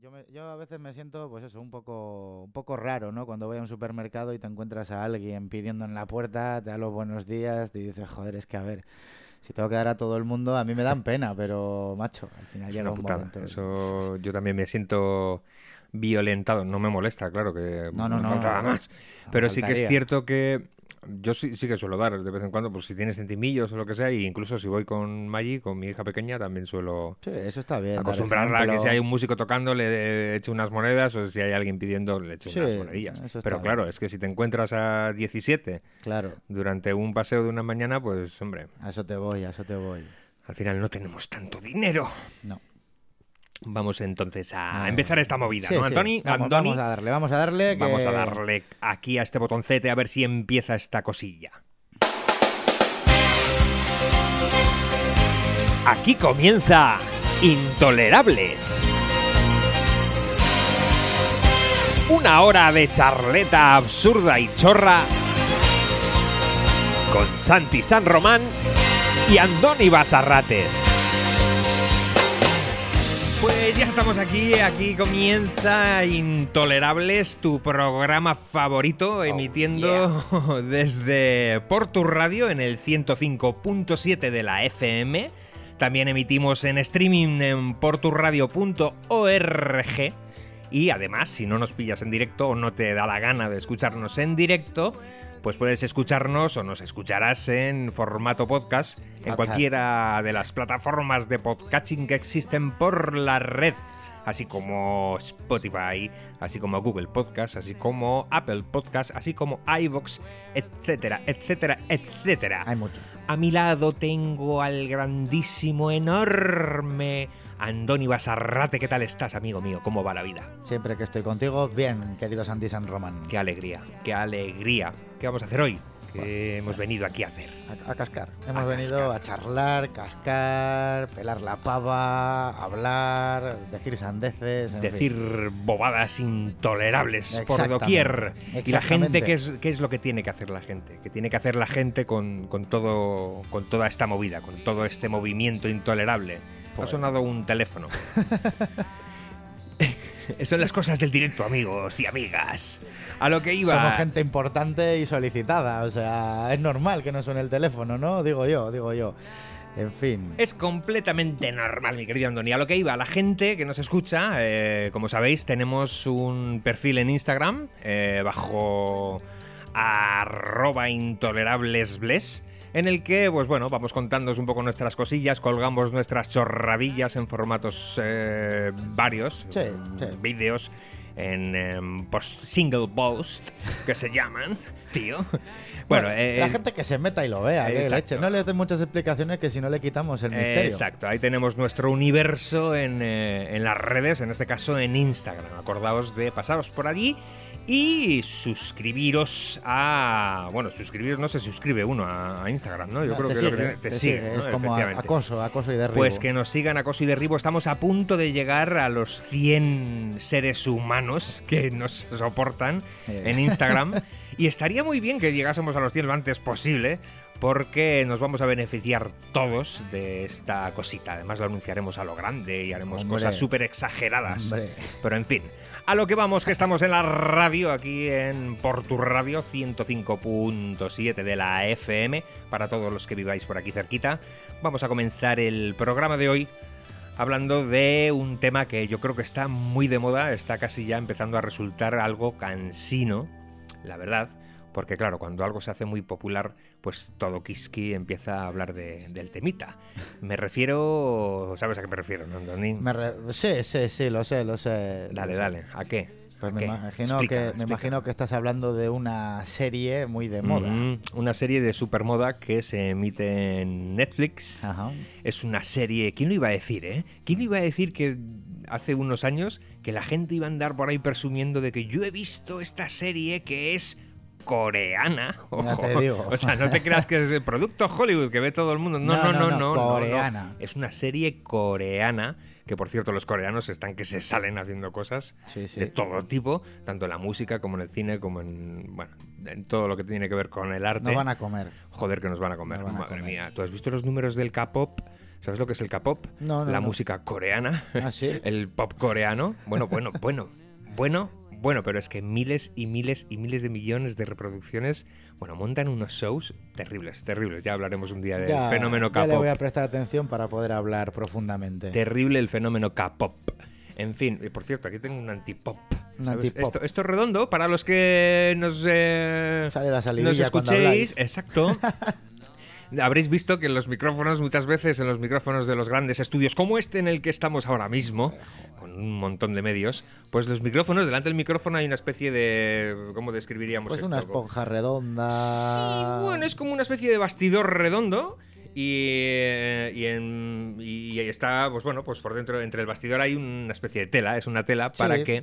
Yo, me- yo a veces me siento, pues eso, un poco, un poco raro, ¿no? Cuando voy a un supermercado y te encuentras a alguien pidiendo en la puerta, te da los buenos días, te dices, joder, es que a ver, si tengo que dar a todo el mundo, a mí me dan pena, pero macho, al final Es llega un momento. Eso yo también me siento violentado. No me molesta, claro, que No, no, no, faltaba no, más. Pero sí que es cierto que yo sí, sí que suelo dar de vez en cuando, pues si tienes centimillos o lo que sea, y incluso si voy con Maggie, con mi hija pequeña, también suelo Sí, eso está bien. acostumbrarla a que si hay un músico tocando le eche unas monedas o si hay alguien pidiendo le eche unas monedillas. Pero claro, es que si te encuentras a 17 Claro, durante un paseo de una mañana, pues hombre, a eso te voy, a eso te voy. al final no tenemos tanto dinero. No. Vamos entonces a Ah, empezar esta movida, sí, ¿no, sí. Antoni? Vamos, Antoni, vamos a darle, vamos a darle. Vamos a darle aquí a este botoncete a ver si empieza esta cosilla. Aquí comienza Intolerables. Una hora de charleta absurda y chorra con Santi San Román y Andoni Basarrate. Pues ya estamos aquí, aquí comienza Intolerables, tu programa favorito, emitiendo desde Portu Radio en el 105.7 de la FM. También emitimos en streaming en porturradio.org. Y además, si no nos pillas en directo o no te da la gana de escucharnos en directo, pues puedes escucharnos o nos escucharás en formato podcast en cualquiera de las plataformas de podcasting que existen por la red, así como Spotify, así como Google Podcast, así como Apple Podcast, así como iVoox, etcétera, etcétera, etcétera. Hay mucho. A mi lado tengo al grandísimo, enorme Andoni Basarrate. ¿Qué tal estás, amigo mío? ¿Cómo va la vida? Siempre que estoy contigo, bien, querido Santi San Román. Qué alegría, qué alegría. ¿Qué vamos a hacer hoy? ¿Qué hemos venido aquí a hacer? A, a cascar. Hemos A venido cascar. a charlar, cascar, pelar la pava, hablar, decir sandeces. en fin. Decir bobadas intolerables por doquier. Y la gente. ¿qué es, ¿qué es lo que tiene que hacer la gente? ¿Qué tiene que hacer la gente con, con todo, con toda esta movida, con todo este movimiento intolerable? Ha Pues- sonado un teléfono. Son las cosas del directo, amigos y amigas. A lo que iba. Somos gente importante y solicitada, o sea, es normal que no suene el teléfono, ¿no? Digo yo, digo yo. En fin. Es completamente normal, mi querido Andoni. A lo que iba, la gente que nos escucha, eh, como sabéis, tenemos un perfil en Instagram eh, bajo arroba intolerablesbles en el que, pues bueno, vamos contándoos un poco nuestras cosillas, colgamos nuestras chorradillas en formatos eh, varios, Sí, sí. vídeos, en em, post single post, que se llaman, tío. Bueno, eh, la gente que se meta y lo vea, que Exacto. leche. No les den muchas explicaciones que si no le quitamos el misterio. Exacto, ahí tenemos nuestro universo en, eh, en las redes, en este caso en Instagram. Acordaos de pasaros por allí y suscribiros a. Bueno, suscribiros, no se suscribe uno a, a Instagram, ¿no? Yo creo te que sigue, lo que- te sigue, sigue, ¿no? Es como a- Efectivamente. acoso, acoso y derribo. Pues que nos sigan acoso y derribo. Estamos a punto de llegar a los 100 seres humanos que nos soportan en Instagram. y estaría muy bien que llegásemos a los 100 lo antes posible. Porque nos vamos a beneficiar todos de esta cosita. Además, lo anunciaremos a lo grande y haremos Hombre. cosas súper exageradas. Hombre. Pero en fin, a lo que vamos, que estamos en la radio, aquí en Portu Radio 105.7 de la FM, para todos los que viváis por aquí cerquita. Vamos a comenzar el programa de hoy hablando de un tema que yo creo que está muy de moda, está casi ya empezando a resultar algo cansino, la verdad. Porque claro, cuando algo se hace muy popular, pues todo Kiski empieza a hablar de- del temita. Me refiero... ¿Sabes a qué me refiero, no? Me re- Sí, sí, sí, lo sé, lo sé. Dale, lo sé. dale. ¿A qué? Pues ¿A me imagino, Explica, que, me imagino que estás hablando de una serie muy de moda. Mm, una serie de supermoda que se emite en Netflix. Ajá. Es una serie. ¿Quién lo iba a decir, eh? ¿Quién iba a decir que hace unos años que la gente iba a andar por ahí presumiendo de que yo he visto esta serie que es coreana? Te digo. O sea, no te creas que es el producto Hollywood que ve todo el mundo. No, no, no, no. no, no. coreana. Es una serie coreana. Que por cierto, los coreanos están que se salen haciendo cosas Sí, sí. de todo tipo, tanto en la música como en el cine, como en, bueno, en todo lo que tiene que ver con el arte. Nos van a comer. Joder, que nos van a comer. A Madre comer. mía. ¿Tú has visto los números del K-pop? ¿Sabes lo que es el K-pop? No, no, La no. música coreana. Ah, sí. El pop coreano. Bueno, bueno, bueno. Bueno, bueno, pero es que miles y miles y miles de millones de reproducciones, bueno, montan unos shows terribles, terribles. Ya hablaremos un día del Ya- fenómeno ya le K-pop. voy a prestar atención para poder hablar profundamente. Terrible el fenómeno K-pop. En fin, y por cierto, aquí tengo un antipop. Esto, esto es redondo para los que nos, eh, Sale la nos cuando escuchéis. habláis. Exacto. Habréis visto que en los micrófonos, muchas veces en los micrófonos de los grandes estudios, como este en el que estamos ahora mismo, con un montón de medios, pues los micrófonos, delante del micrófono hay una especie de. ¿Cómo describiríamos Pues esto? una esponja redonda. Sí, bueno, es como una especie de bastidor redondo. Y, eh, y, en- y ahí está, pues bueno, pues por dentro, entre el bastidor hay una especie de tela, es una tela para Sí. que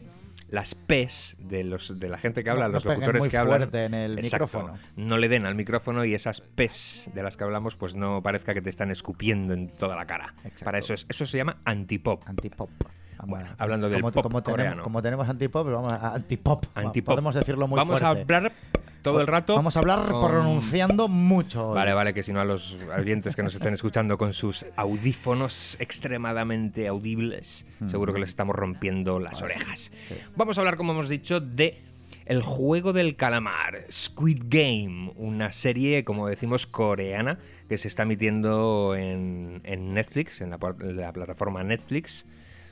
las P's de los de la gente que habla, No- los locutores muy que hablan, fuerte en el exacto, micrófono. no le den al micrófono y esas P's de las que hablamos, pues no parezca que te están escupiendo en toda la cara. Exacto. Para eso es, eso se llama antipop. Antipop. Bueno, hablando del como, pop como coreano. Tenemos, como tenemos antipop, vamos a antipop. Antipop. Podemos decirlo muy Vamos fuerte. a hablar todo el rato. Vamos a hablar con- pronunciando mucho. hoy. Vale, vale, que si no a los oyentes que nos estén escuchando con sus audífonos extremadamente audibles, seguro que les estamos rompiendo las orejas. sí. Vamos a hablar, como hemos dicho, de El juego del calamar, Squid Game, una serie, como decimos, coreana que se está emitiendo en, en Netflix, en la, por- en la plataforma Netflix.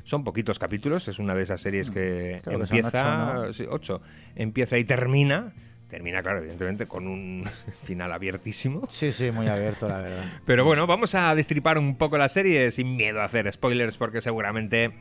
Son poquitos capítulos, es una de esas series que Creo que empieza, ocho, ¿no? sí, ocho, empieza y termina. Termina, claro, evidentemente, con un final abiertísimo. Sí, sí, muy abierto, la verdad. Pero bueno, vamos a destripar un poco la serie sin miedo a hacer spoilers porque seguramente...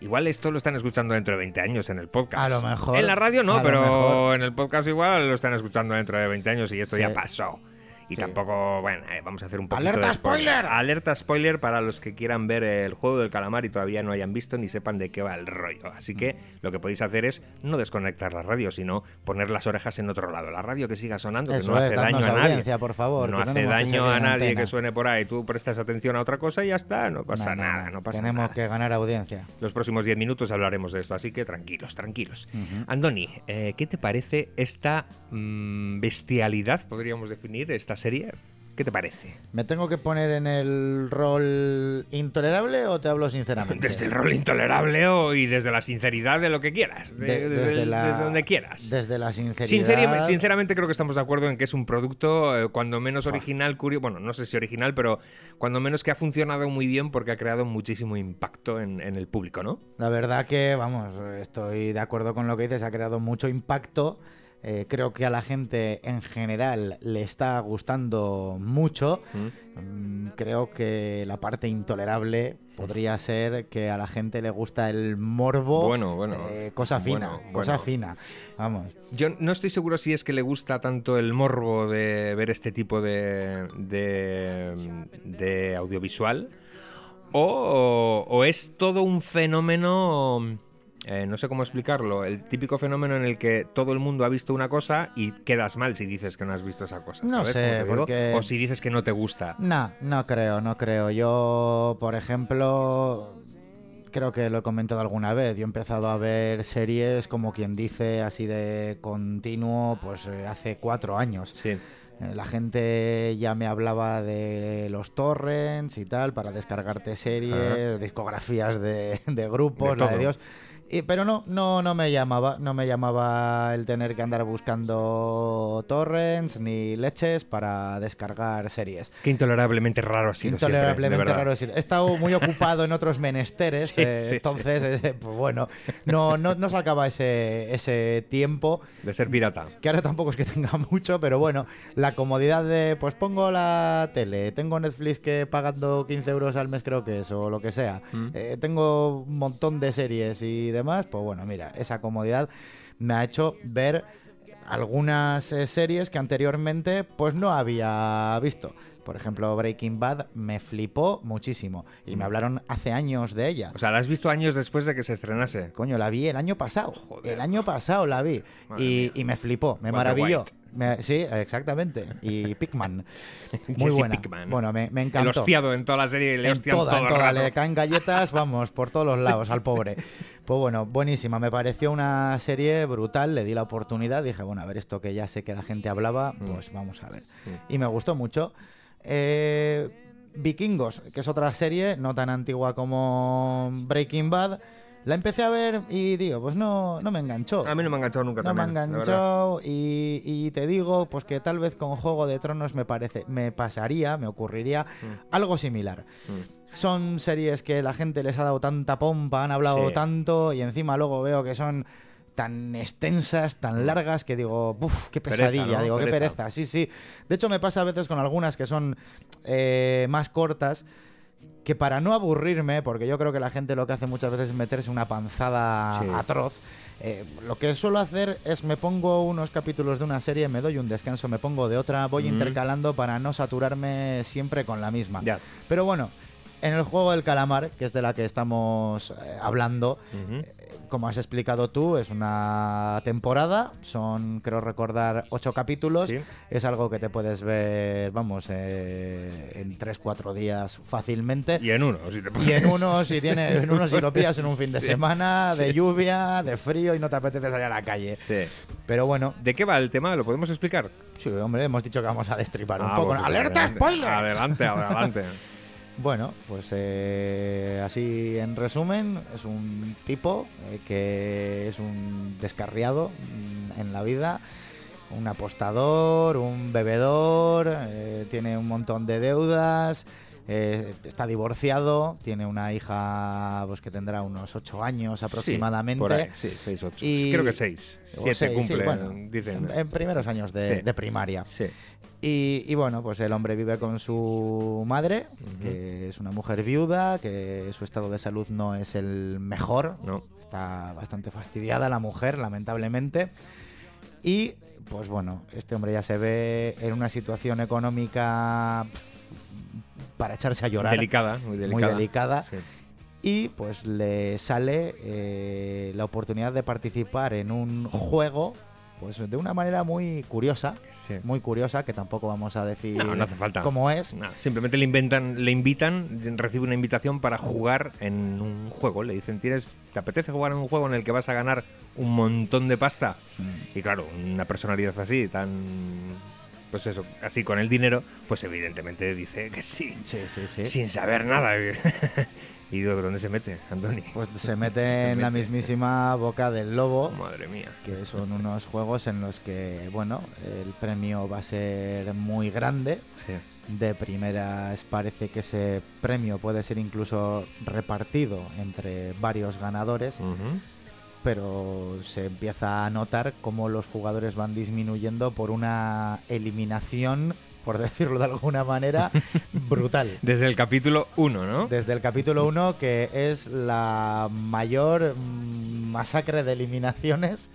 Igual esto lo están escuchando dentro de 20 años en el podcast. A lo mejor, En la radio no, pero en el podcast igual lo están escuchando dentro de 20 años y esto Sí. ya pasó. Y Sí. tampoco, bueno, eh, vamos a hacer un poquito ¡Alerta de spoiler! Alerta spoiler para los que quieran ver el juego del calamar y todavía no hayan visto ni sepan de qué va el rollo. Así que lo que podéis hacer es no desconectar la radio, sino poner las orejas en otro lado. La radio que siga sonando, que no es, hace daño a nadie. audiencia, por favor, No hace daño a nadie antena. que suene por ahí. Tú prestas atención a otra cosa y ya está. No pasa No, no, nada, no. pasa Tenemos nada. que ganar audiencia. Los próximos 10 minutos hablaremos de esto, así que tranquilos, tranquilos. Andoni, eh, ¿qué te parece esta mm, bestialidad, podríamos definir, esta serie? ¿Qué te parece? ¿Me tengo que poner en el rol intolerable o te hablo sinceramente? Desde el rol intolerable o, y desde la sinceridad de lo que quieras, de- De- desde, desde, el- la- desde donde quieras. Desde la sinceridad. Sinceri- sinceramente creo que estamos de acuerdo en que es un producto eh, cuando menos original, curioso, bueno, no sé si original, pero cuando menos que ha funcionado muy bien porque ha creado muchísimo impacto en, en el público, ¿no? La verdad que, vamos, estoy de acuerdo con lo que dices, ha creado mucho impacto. Eh, creo que a la gente en general le está gustando mucho. Mm, Creo que la parte intolerable podría ser que a la gente le gusta el morbo. Bueno, bueno, eh, cosa fina, bueno, cosa bueno. fina. Vamos. Yo no estoy seguro si es que le gusta tanto el morbo de ver este tipo de, de, de audiovisual o, o es todo un fenómeno, eh, no sé cómo explicarlo, el típico fenómeno en el que todo el mundo ha visto una cosa y quedas mal si dices que no has visto esa cosa. No ¿sabes sé, cómo te digo? porque- O si dices que no te gusta. No, no creo, no creo. Yo, por ejemplo, creo que lo he comentado alguna vez. Yo he empezado a ver series como quien dice, así de continuo, pues eh, hace cuatro años. Sí. Eh, La gente ya me hablaba de los torrents y tal para descargarte series, discografías de, de grupos, De la de todo. Dios. Y- pero no, no, no me llamaba, no me llamaba el tener que andar buscando torrents ni leches para descargar series. Qué intolerablemente raro ha sido Intolerablemente raro. he sido. He estado muy ocupado en otros menesteres, Sí, eh, sí, sí. entonces, eh, pues bueno, no, no, no sacaba ese, ese tiempo De ser pirata. que ahora tampoco es que tenga mucho, pero bueno, la comodidad de, pues pongo la tele, tengo Netflix que pagando 15 euros al mes creo que es, o lo que sea, Mm. eh, tengo un montón de series y demás, pues bueno, mira, esa comodidad me ha hecho ver algunas eh, series que anteriormente pues no había visto. Por ejemplo, Breaking Bad me flipó muchísimo y me hablaron hace años de ella. O sea, la has visto años después de que se estrenase. Coño, la vi el año pasado. Joder. el año pasado la vi. Y, me flipó, me Walter maravilló. White. Me- sí, exactamente. Y Pikman. Muy buena. Pinkman. Bueno, me, me El encantó. hostiado en toda la serie le en toda, todo en el toda, le caen galletas, vamos, por todos los lados al pobre. Pues bueno, buenísima, me pareció una serie brutal, le di la oportunidad, dije, bueno, a ver, esto que ya sé que la gente hablaba, Mm. pues vamos a ver. Y me gustó mucho. Eh, Vikingos, que es otra serie, no tan antigua como Breaking Bad. La empecé a ver y digo, pues no, no me enganchó. A mí no me ha enganchado nunca No me también. verdad. enganchó y, y te digo, pues que tal vez con Juego de Tronos me parece, me pasaría, me ocurriría Mm. algo similar. Mm. Son series que la gente les ha dado tanta pompa, han hablado Sí. tanto y encima luego veo que son tan extensas, tan largas que digo, uff, qué Mm. Pereza, pesadilla, ¿no? digo, qué Pereza. pereza, sí, sí. De hecho me pasa a veces con algunas que son eh, más cortas, que para no aburrirme, porque yo creo que la gente lo que hace muchas veces es meterse una panzada Sí. atroz, eh, lo que suelo hacer es me pongo unos capítulos de una serie, me doy un descanso, me pongo de otra, voy Mm. intercalando para no saturarme siempre con la misma. Pero bueno, en el juego del calamar, que es de la que estamos eh, hablando, eh, como has explicado tú, es una temporada, son, creo recordar, ocho capítulos. Sí. Es algo que te puedes ver, vamos, eh, en tres, cuatro días fácilmente. Y en uno, si te Y en pones. uno, si tiene, en uno si lo pillas en un fin de Sí, semana, de sí. lluvia, de frío y no te apetece salir a la calle. Sí. Pero bueno, ¿De qué va el tema? ¿Lo podemos explicar? sí, hombre, hemos dicho que vamos a destripar un Ah, poco. ¡Alerta adelante. spoiler! Adelante, adelante. Bueno, pues eh, así en resumen, es un tipo eh, que es un descarriado mm, en la vida, un apostador, un bebedor, eh, tiene un montón de deudas, eh, está divorciado, tiene una hija pues que tendrá unos ocho años aproximadamente. Sí, por ahí, sí, seis, ocho. Y- Creo que seis. o Siete seis, sí, cumple, bueno, dicen. En, en primeros años de, Sí. de primaria. Sí. Y, y bueno, pues el hombre vive con su madre, que es una mujer viuda, que su estado de salud no es el mejor. No. Está bastante fastidiada la mujer, lamentablemente. Y pues bueno, este hombre ya se ve en una situación económica pff, para echarse a llorar. Delicada, muy delicada. Muy delicada. Sí. Y pues le sale eh, la oportunidad de participar en un juego, pues de una manera muy curiosa, Sí. muy curiosa, que tampoco vamos a decir No, no hace falta. cómo es. No, simplemente le inventan, le invitan, recibe una invitación para jugar en un juego. Le dicen, ¿tienes, ¿te apetece jugar en un juego en el que vas a ganar un montón de pasta? Y claro, una personalidad así, tan. Pues eso, así con el dinero, pues evidentemente dice que sí, Sí, sí, sí. sin saber nada. ¿Y de dónde se mete, Andoni? Pues se mete Se en la mismísima boca del lobo, Madre mía. que son unos juegos en los que, bueno, el premio va a ser muy grande. Sí. De primeras parece que ese premio puede ser incluso repartido entre varios ganadores. Pero se empieza a notar cómo los jugadores van disminuyendo por una eliminación, por decirlo de alguna manera, brutal. Desde el capítulo 1, ¿no? Desde el capítulo 1, que es la mayor mm, masacre de eliminaciones.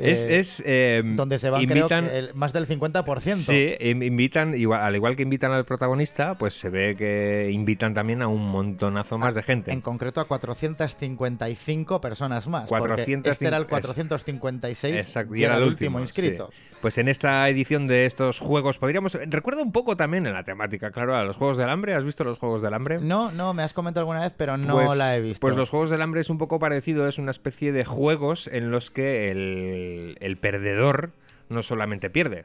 Es, eh, es eh, donde se van, invitan, creo, el- más del 50%. Sí, invitan, igual, al igual que invitan al protagonista, pues se ve que invitan también a un montonazo más de gente. En concreto a 455 personas más. porque 400 este era el es- 456 Exacto, y era el último, inscrito. sí. Pues en esta edición de estos juegos podríamos... Recuerda un poco también en la temática, claro, a los Juegos del Hambre. ¿Has visto los Juegos del Hambre? No, no, me has comentado alguna vez, pero no Pues- la he visto. Pues los Juegos del Hambre es un poco parecido, es una especie de juegos en los que el, el perdedor no solamente pierde,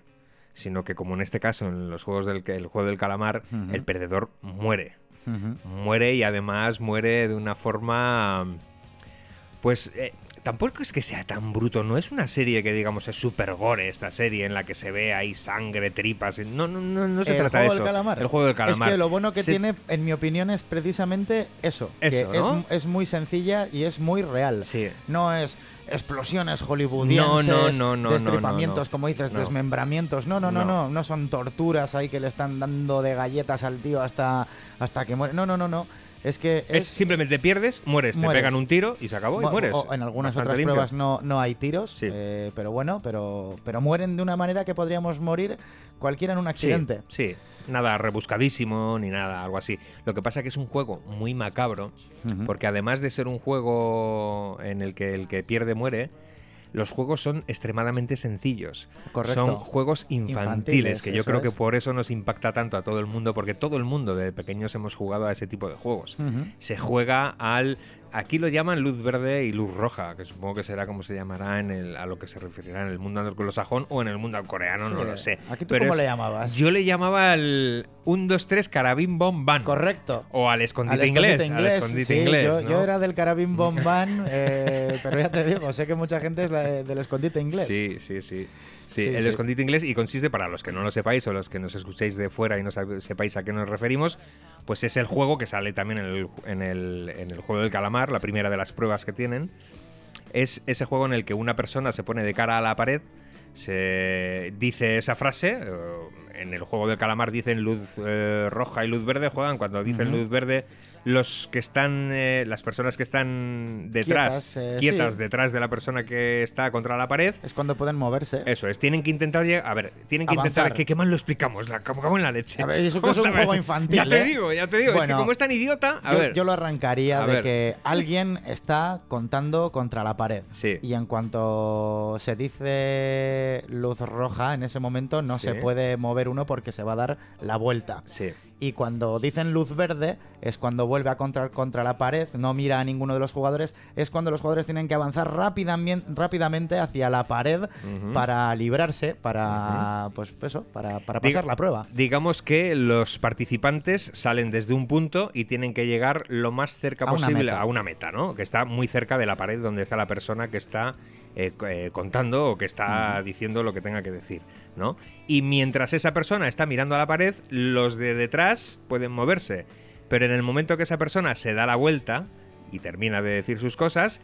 sino que como en este caso en los Juegos del el juego del calamar, el perdedor muere. Muere y además muere de una forma... Pues eh, tampoco es que sea tan bruto, no es una serie que digamos es super gore esta serie en la que se ve ahí sangre, tripas, no, no, no, no se ¿El trata de del eso. calamar? El juego del calamar. Es que lo bueno que Se- tiene, en mi opinión, es precisamente eso. Eso, que ¿no? es, es muy sencilla y es muy real. Sí. No es explosiones hollywoodienses, No, no, no, no, destripamientos, como dices, desmembramientos. No, no, no, No. no, no son torturas ahí que le están dando de galletas al tío hasta, hasta que muere. No, no, no, no. Es que Es es, simplemente pierdes, mueres, te pegan un tiro y se acabó y mueres. o en algunas Bastante otras limpio. pruebas no, no hay tiros, Sí. eh, pero bueno, pero, pero mueren de una manera que podríamos morir cualquiera en un accidente. Sí, nada rebuscadísimo ni nada, algo así. Lo que pasa que es un juego muy macabro, porque además de ser un juego en el que el que pierde muere, los juegos son extremadamente sencillos. Correcto. Son juegos infantiles, Infantiles, que yo creo que por eso nos impacta tanto a todo el mundo, porque todo el mundo de pequeños hemos jugado a ese tipo de juegos. Se juega al Aquí lo llaman luz verde y luz roja, que supongo que será como se llamará en el, a lo que se referirá en el mundo anglosajón o en el mundo coreano, no lo sé. ¿Aquí tú Pero cómo es- le llamabas? Yo le llamaba al 1, 2, 3 carabín bom ban. Correcto. O al escondite Al inglés. escondite Al escondite sí, inglés. yo, ¿no? yo era del carabín bombán, eh, pero ya te digo, sé que mucha gente es la de- del escondite inglés. Sí, sí, sí. Sí, Sí, el sí. escondite inglés y consiste, para los que no lo sepáis o los que nos escuchéis de fuera y no sepáis a qué nos referimos, pues es el juego que sale también en el, en el, en el juego del calamar, la primera de las pruebas que tienen. Es ese juego en el que una persona se pone de cara a la pared, se dice esa frase, eh, en el juego del calamar dicen luz eh, roja y luz verde, juegan cuando dicen luz verde los que están, eh, las personas que están detrás, Quietas, eh, quietas sí. detrás de la persona que está contra la pared, Es cuando pueden moverse. eso es, tienen que intentar lleg- A ver, tienen que intentar. Avanzar. Que, qué mal lo explicamos, la, como, como en la leche. A ver, eso que es un juego infantil, Ya te ¿eh? digo, ya te digo. es que como es tan idiota. A yo, ver. yo lo arrancaría A de ver. que alguien está contando contra la pared. Sí. Y en cuanto se dice luz roja, en ese momento no Sí. se puede mover uno porque se va a dar la vuelta. Sí. Y cuando dicen luz verde, es cuando vuelve a contra, contra la pared, no mira a ninguno de los jugadores, es cuando los jugadores tienen que avanzar rápidamente, hacia la pared para librarse, para pues eso, para, para pasar la prueba. Digamos que los participantes salen desde un punto y tienen que llegar lo más cerca A posible a una meta, ¿no? Que está muy cerca de la pared donde está la persona que está eh, eh, contando o que está diciendo lo que tenga que decir, ¿no? Y mientras esa persona está mirando a la pared, los de detrás pueden moverse. Pero en el momento que esa persona se da la vuelta y termina de decir sus cosas,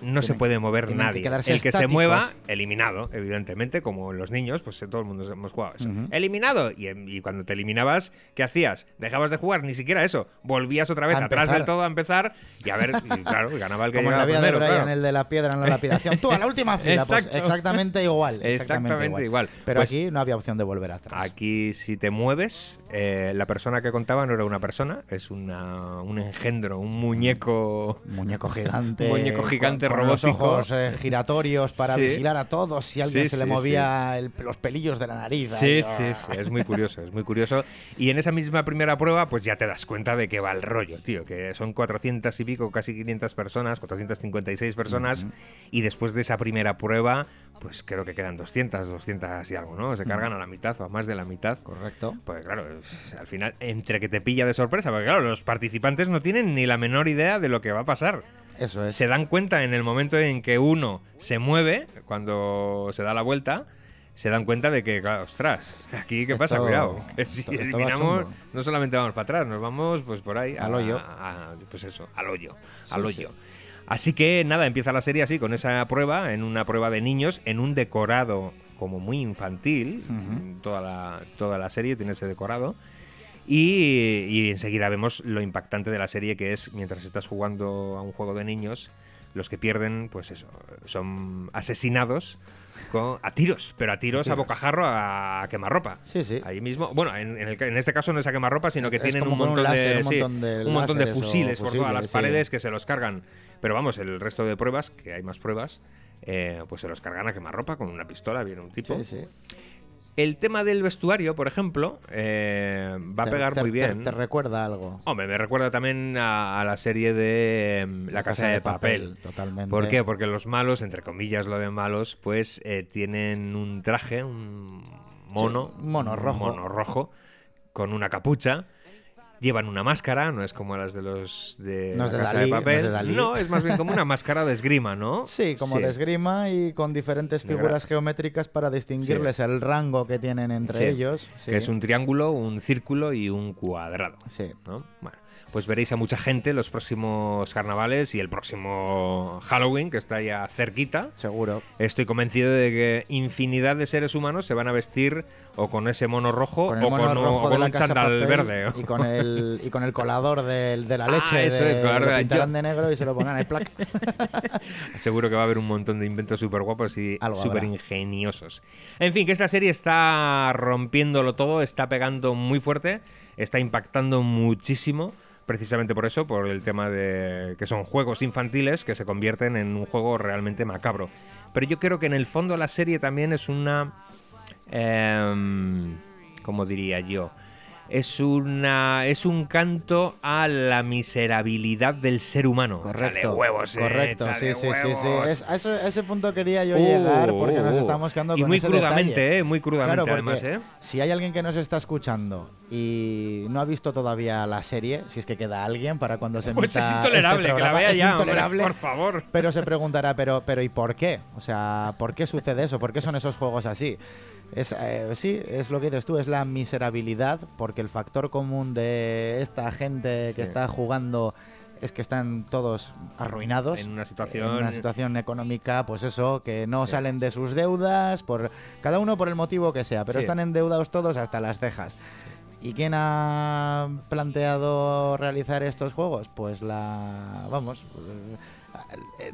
no se puede mover tienen nadie. el que se mueva, eliminado, evidentemente, como los niños, pues eh, todo el mundo hemos jugado eso. Eliminado. Y, y cuando te eliminabas, ¿qué hacías? Dejabas de jugar, ni siquiera eso. Volvías otra vez A atrás empezar. del todo a empezar y a ver, y claro, ganaba el que Como la vida de primero, Brian, claro. el de la piedra en la lapidación. Tú, a la última fila. Pues exactamente igual. Exactamente igual. Pero Pues- aquí no había opción de volver atrás. Aquí, si te mueves, eh, la persona que contaba no era una persona, es una, un engendro, un muñeco. Un muñeco gigante. Muñeco gigante con, con los ojos eh, giratorios para Sí. vigilar a todos si a alguien Sí, se le movía el- los pelillos de la nariz. Sí, ahí, sí, sí, es muy curioso, es muy curioso. Y en esa misma primera prueba, pues ya te das cuenta de que va el rollo, tío, que son 400 y pico, casi 500 personas, 456 personas, y después de esa primera prueba, pues creo que quedan 200, 200 y algo, ¿no? Se cargan a la mitad o a más de la mitad. Correcto. Pues claro, al final, entre que te pilla de sorpresa, porque claro, los participantes no tienen ni la menor idea de lo que va a pasar. Eso es. Se dan cuenta en el momento en que uno se mueve, cuando se da la vuelta, se dan cuenta de que, claro, ostras, aquí qué pasa, Esto- cuidado. Que si esto- esto eliminamos, no solamente vamos para atrás, nos vamos pues por ahí. Al a- hoyo. a- pues eso, al hoyo. Sí, al sí. hoyo. Así que nada, empieza la serie así, con esa prueba, en una prueba de niños, en un decorado como muy infantil. Ujú. toda, la, toda la serie tiene ese decorado. Y, y enseguida vemos lo impactante de la serie que es mientras estás jugando a un juego de niños, los que pierden, pues eso, son asesinados con- a tiros, pero a tiros a, tiros. bocajarro a, quemarropa. Sí, sí. Ahí mismo, bueno, en, en el- en este caso no es a quemarropa, sino que Es tienen un montón, láser, de, un montón de un montón de fusiles por todas las sí. paredes que se los cargan. Pero vamos, el resto de pruebas, que hay más pruebas, eh, pues se los cargan a quemarropa con una pistola, viene un tipo. Sí, sí. El tema del vestuario, por ejemplo, eh, va a Te- pegar te- muy bien. Te, recuerda algo. Hombre, me recuerda también a, a la serie de em, La, Casa, de, papel. Totalmente. ¿Por qué? Porque los malos, entre comillas lo de malos, pues eh, tienen un traje, un mono. Sí, mono rojo. mono rojo, con una capucha. Llevan una máscara, no es como las de los de No La de Casa Dalí, de no es Papel. de. No, es más bien como una máscara de esgrima, ¿no? Sí, como de esgrima y con diferentes Negra. figuras geométricas para distinguirles el rango que tienen entre Sí. ellos. Sí. Que es un triángulo, un círculo y un cuadrado. Sí. ¿no? Bueno, pues veréis a mucha gente los próximos carnavales y el próximo Halloween, que está ya cerquita. Seguro. Estoy convencido de que infinidad de seres humanos se van a vestir o con ese mono rojo Con o mono con, rojo de con un chándal verde. Y con el, y con el colador del- de, la Ah, leche. eso de, es, colador lo de la- pintarán yo- de negro y se lo pongan ahí, plac. Seguro que va a haber un montón de inventos súper guapos y súper ingeniosos. En fin, que esta serie está rompiéndolo todo, está pegando muy fuerte, está impactando muchísimo. Precisamente por eso, por el tema de que son juegos infantiles que se convierten en un juego realmente macabro. Pero yo creo que en el fondo la serie también es una... em, ¿Cómo diría yo? Es una es un canto a la miserabilidad del ser humano. Correcto. Huevos, eh, correcto, sí, sí, sí, sí. Es- a, eso- a ese punto quería yo Uh, llegar porque nos uh, estamos quedando y con muy ese crudamente, detalle. eh, muy crudamente Claro, además, eh. Si hay alguien que nos está escuchando y no ha visto todavía la serie, si es que queda alguien para cuando se Pues emita es este intolerable, que la vea es ya, hombre, intolerable, por favor. Pero se preguntará, pero, pero ¿y por qué? O sea, ¿por qué sucede eso? ¿Por qué son esos juegos así? Es, eh, sí, es lo que dices tú, es la miserabilidad, porque el factor común de esta gente que está jugando es que están todos arruinados. En una situación- en una situación económica, pues eso, que no Sí. salen de sus deudas, por cada uno por el motivo que sea, pero Sí. están endeudados todos hasta las cejas. ¿Y quién ha planteado realizar estos juegos? Pues la. Vamos.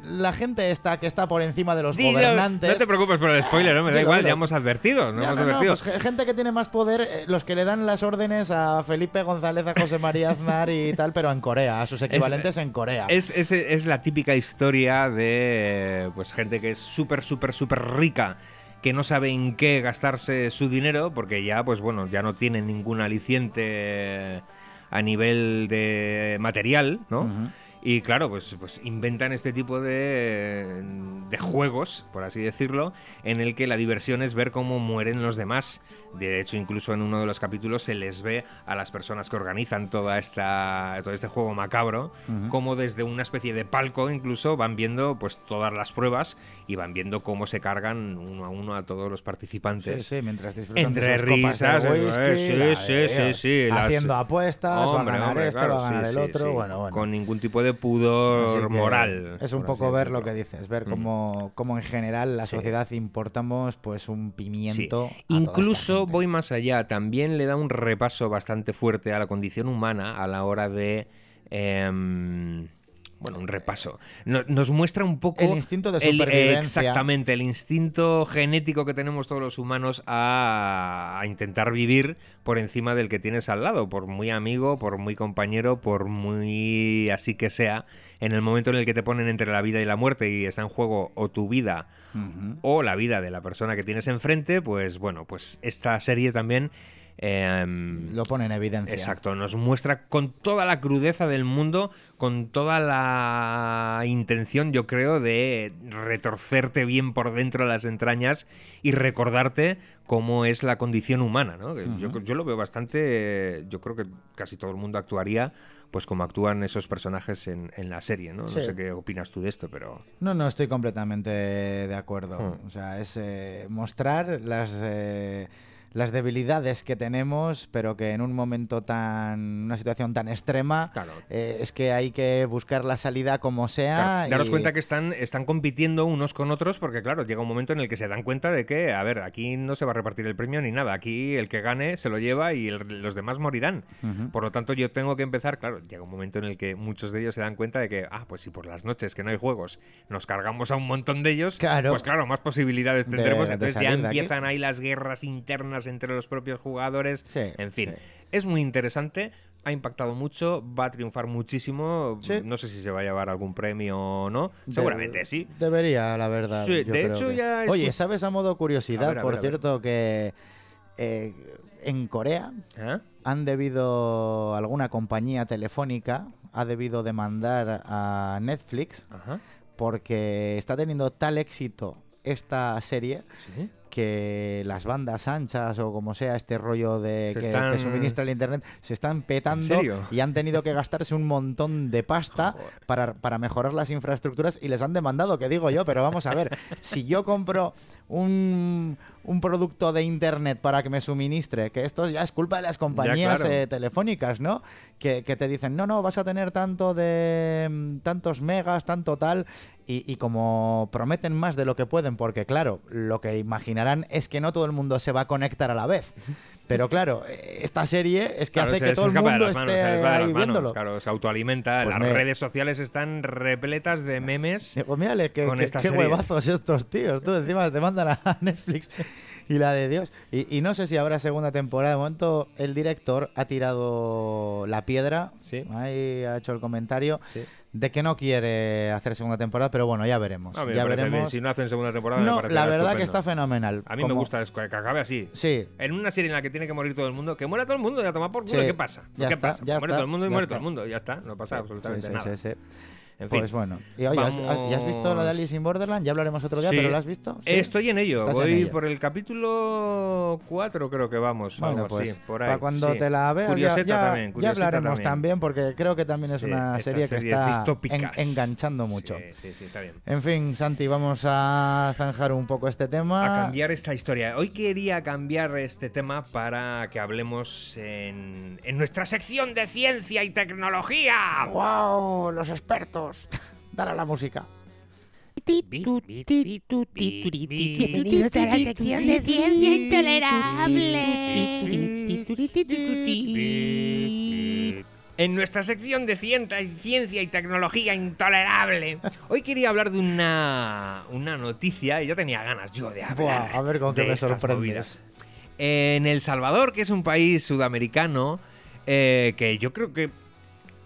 La gente está que está por encima de los Dilo, gobernantes. No te preocupes por el spoiler, ¿no? me da Dilo, igual, dilo. ya hemos advertido, no hemos pues, ge- gente que tiene más poder, eh, los que le dan las órdenes a Felipe González, a José María Aznar y tal, pero en Corea, a sus equivalentes en Corea. Es, es- es la típica historia de pues gente que es súper, súper, súper rica, que no sabe en qué gastarse su dinero, porque ya, pues bueno, ya no tiene ningún aliciente a nivel de material, ¿no? Y claro, pues, pues inventan este tipo de, de juegos, por así decirlo, en el que la diversión es ver cómo mueren los demás. De hecho, incluso en uno de los capítulos se les ve a las personas que organizan toda esta, todo este juego macabro, Ujú. como desde una especie de palco incluso van viendo pues todas las pruebas y van viendo cómo se cargan uno a uno a todos los Sí, participantes. sí, mientras disfrutan Entre de sus copas de risas, whisky, es, sí, sí, sí, sí, las- haciendo apuestas, Hombre, va a ganar hombre, este, claro, va a ganar sí, el sí, otro, sí. bueno, bueno. Con ningún tipo de pudor moral. Es un poco ver lo que dices, ver Mm. cómo, cómo en general la Sí. sociedad importamos pues un pimiento. Incluso voy más allá, también le da un repaso bastante fuerte a la condición humana a la hora de... em, bueno, un repaso. No- Nos muestra un poco... El instinto de el- supervivencia. exactamente, el instinto genético que tenemos todos los humanos a, a intentar vivir por encima del que tienes al lado, por muy amigo, por muy compañero, por muy así que sea. En el momento en el que te ponen entre la vida y la muerte y está en juego o tu vida o la vida de la persona que tienes enfrente, pues bueno, pues esta serie también... em, Lo pone en evidencia. Exacto, nos muestra con toda la crudeza del mundo, con toda la intención, yo creo, de retorcerte bien por dentro de las entrañas y recordarte cómo es la condición humana, ¿no? Yo, yo lo veo bastante, yo creo que casi todo el mundo actuaría pues como actúan esos personajes en, en la serie, ¿no? Sí. No sé qué opinas tú de esto, pero... No, no, estoy completamente de acuerdo. Hmm. O sea, es eh, mostrar las, eh, las debilidades que tenemos, pero que en un momento tan. una situación tan extrema. Claro. eh, es que hay que buscar la salida como sea. Claro, daros y- cuenta que están, están compitiendo unos con otros porque, claro, llega un momento en el que se dan cuenta de que, a ver, aquí no se va a repartir el premio ni nada. Aquí el que gane se lo lleva y el- los demás morirán. Por lo tanto, yo tengo que empezar, claro, llega un momento en el que muchos de ellos se dan cuenta de que, ah, pues si por las noches que no hay juegos nos cargamos a un montón de ellos, Claro. pues claro, más posibilidades De- tendremos. de Entonces ya de empiezan ahí las guerras internas entre los propios jugadores. Sí, en fin, sí. es muy interesante. Ha impactado mucho, va a triunfar muchísimo. Sí. No sé si se va a llevar algún premio o no. De- Seguramente sí. Debería, la verdad. De hecho, que- ya Oye, ¿sabes a modo curiosidad, A ver, a por ver. cierto, que eh, en Corea ¿Eh? han debido, alguna compañía telefónica ha debido demandar a Netflix Ajá. porque está teniendo tal éxito esta serie Sí. Que las bandas anchas o como sea este rollo de Se que están- te suministra el internet se están petando y han tenido que gastarse un montón de pasta para, para mejorar las infraestructuras y les han demandado, que digo yo, pero vamos a ver, si yo compro un, un producto de internet para que me suministre, que esto ya es culpa de las compañías claro. eh, telefónicas, ¿no? Que, que te dicen, no, no, vas a tener tanto de mm, tantos megas, tanto tal, y, y como prometen más de lo que pueden, porque claro, lo que imaginarán es que no todo el mundo se va a conectar a la vez. Pero claro, eh, esta serie es que Claro, hace se que todo el mundo manos, esté las ahí manos, viéndolo. Claro, se autoalimenta. Pues Las me- redes sociales están repletas de memes. Digo, mírale, qué, con qué- esta qué serie. huevazos estos tíos. Tú encima te mandan a Netflix y la de Dios. Y, y no sé si habrá segunda temporada. De momento, el director ha tirado la piedra. Sí. Ahí ha hecho el comentario Sí. de que no quiere hacer segunda temporada, pero bueno, ya veremos. Me ya bien. veremos. Si no hacen segunda temporada, me No, parece la verdad que está fenomenal. A mí me gusta que acabe así. Sí, En una serie en la que tiene que morir todo el mundo, que muera todo el mundo y a tomar por culo. Sí, ¿Qué pasa? ya ¿Qué está, pasa? ya muere está, todo el mundo y ya muere está. todo el mundo. Ya está, no pasa Sí, absolutamente sí, nada. En fin. Pues bueno. Y oye, ¿has- ¿ya has visto la de Alice in Borderland? Ya hablaremos otro día, Sí. pero ¿la has visto? Sí. Estoy en ello. Estás en Voy ello. por el capítulo 4, creo que vamos. Bueno, algo pues así, por ahí. para cuando sí. te la veas ya, Curioseta ya- también, ya Curioseta hablaremos también. también, porque creo que también es Sí, una estas serie que series está en- enganchando mucho. Sí, sí, sí, está bien. En fin, Santi, vamos a zanjar un poco este tema. A cambiar esta historia. Hoy quería cambiar este tema para que hablemos en, en nuestra sección de ciencia y tecnología. ¡Wow! Los expertos. Dale a la música. Bienvenidos a la sección de ciencia intolerable. En nuestra sección de ciencia, y tecnología intolerable. Hoy quería hablar de una, una noticia y ya tenía ganas yo de hablar. Buah, a ver con qué me sorprendes. En El Salvador, que es un país sudamericano, eh, que yo creo que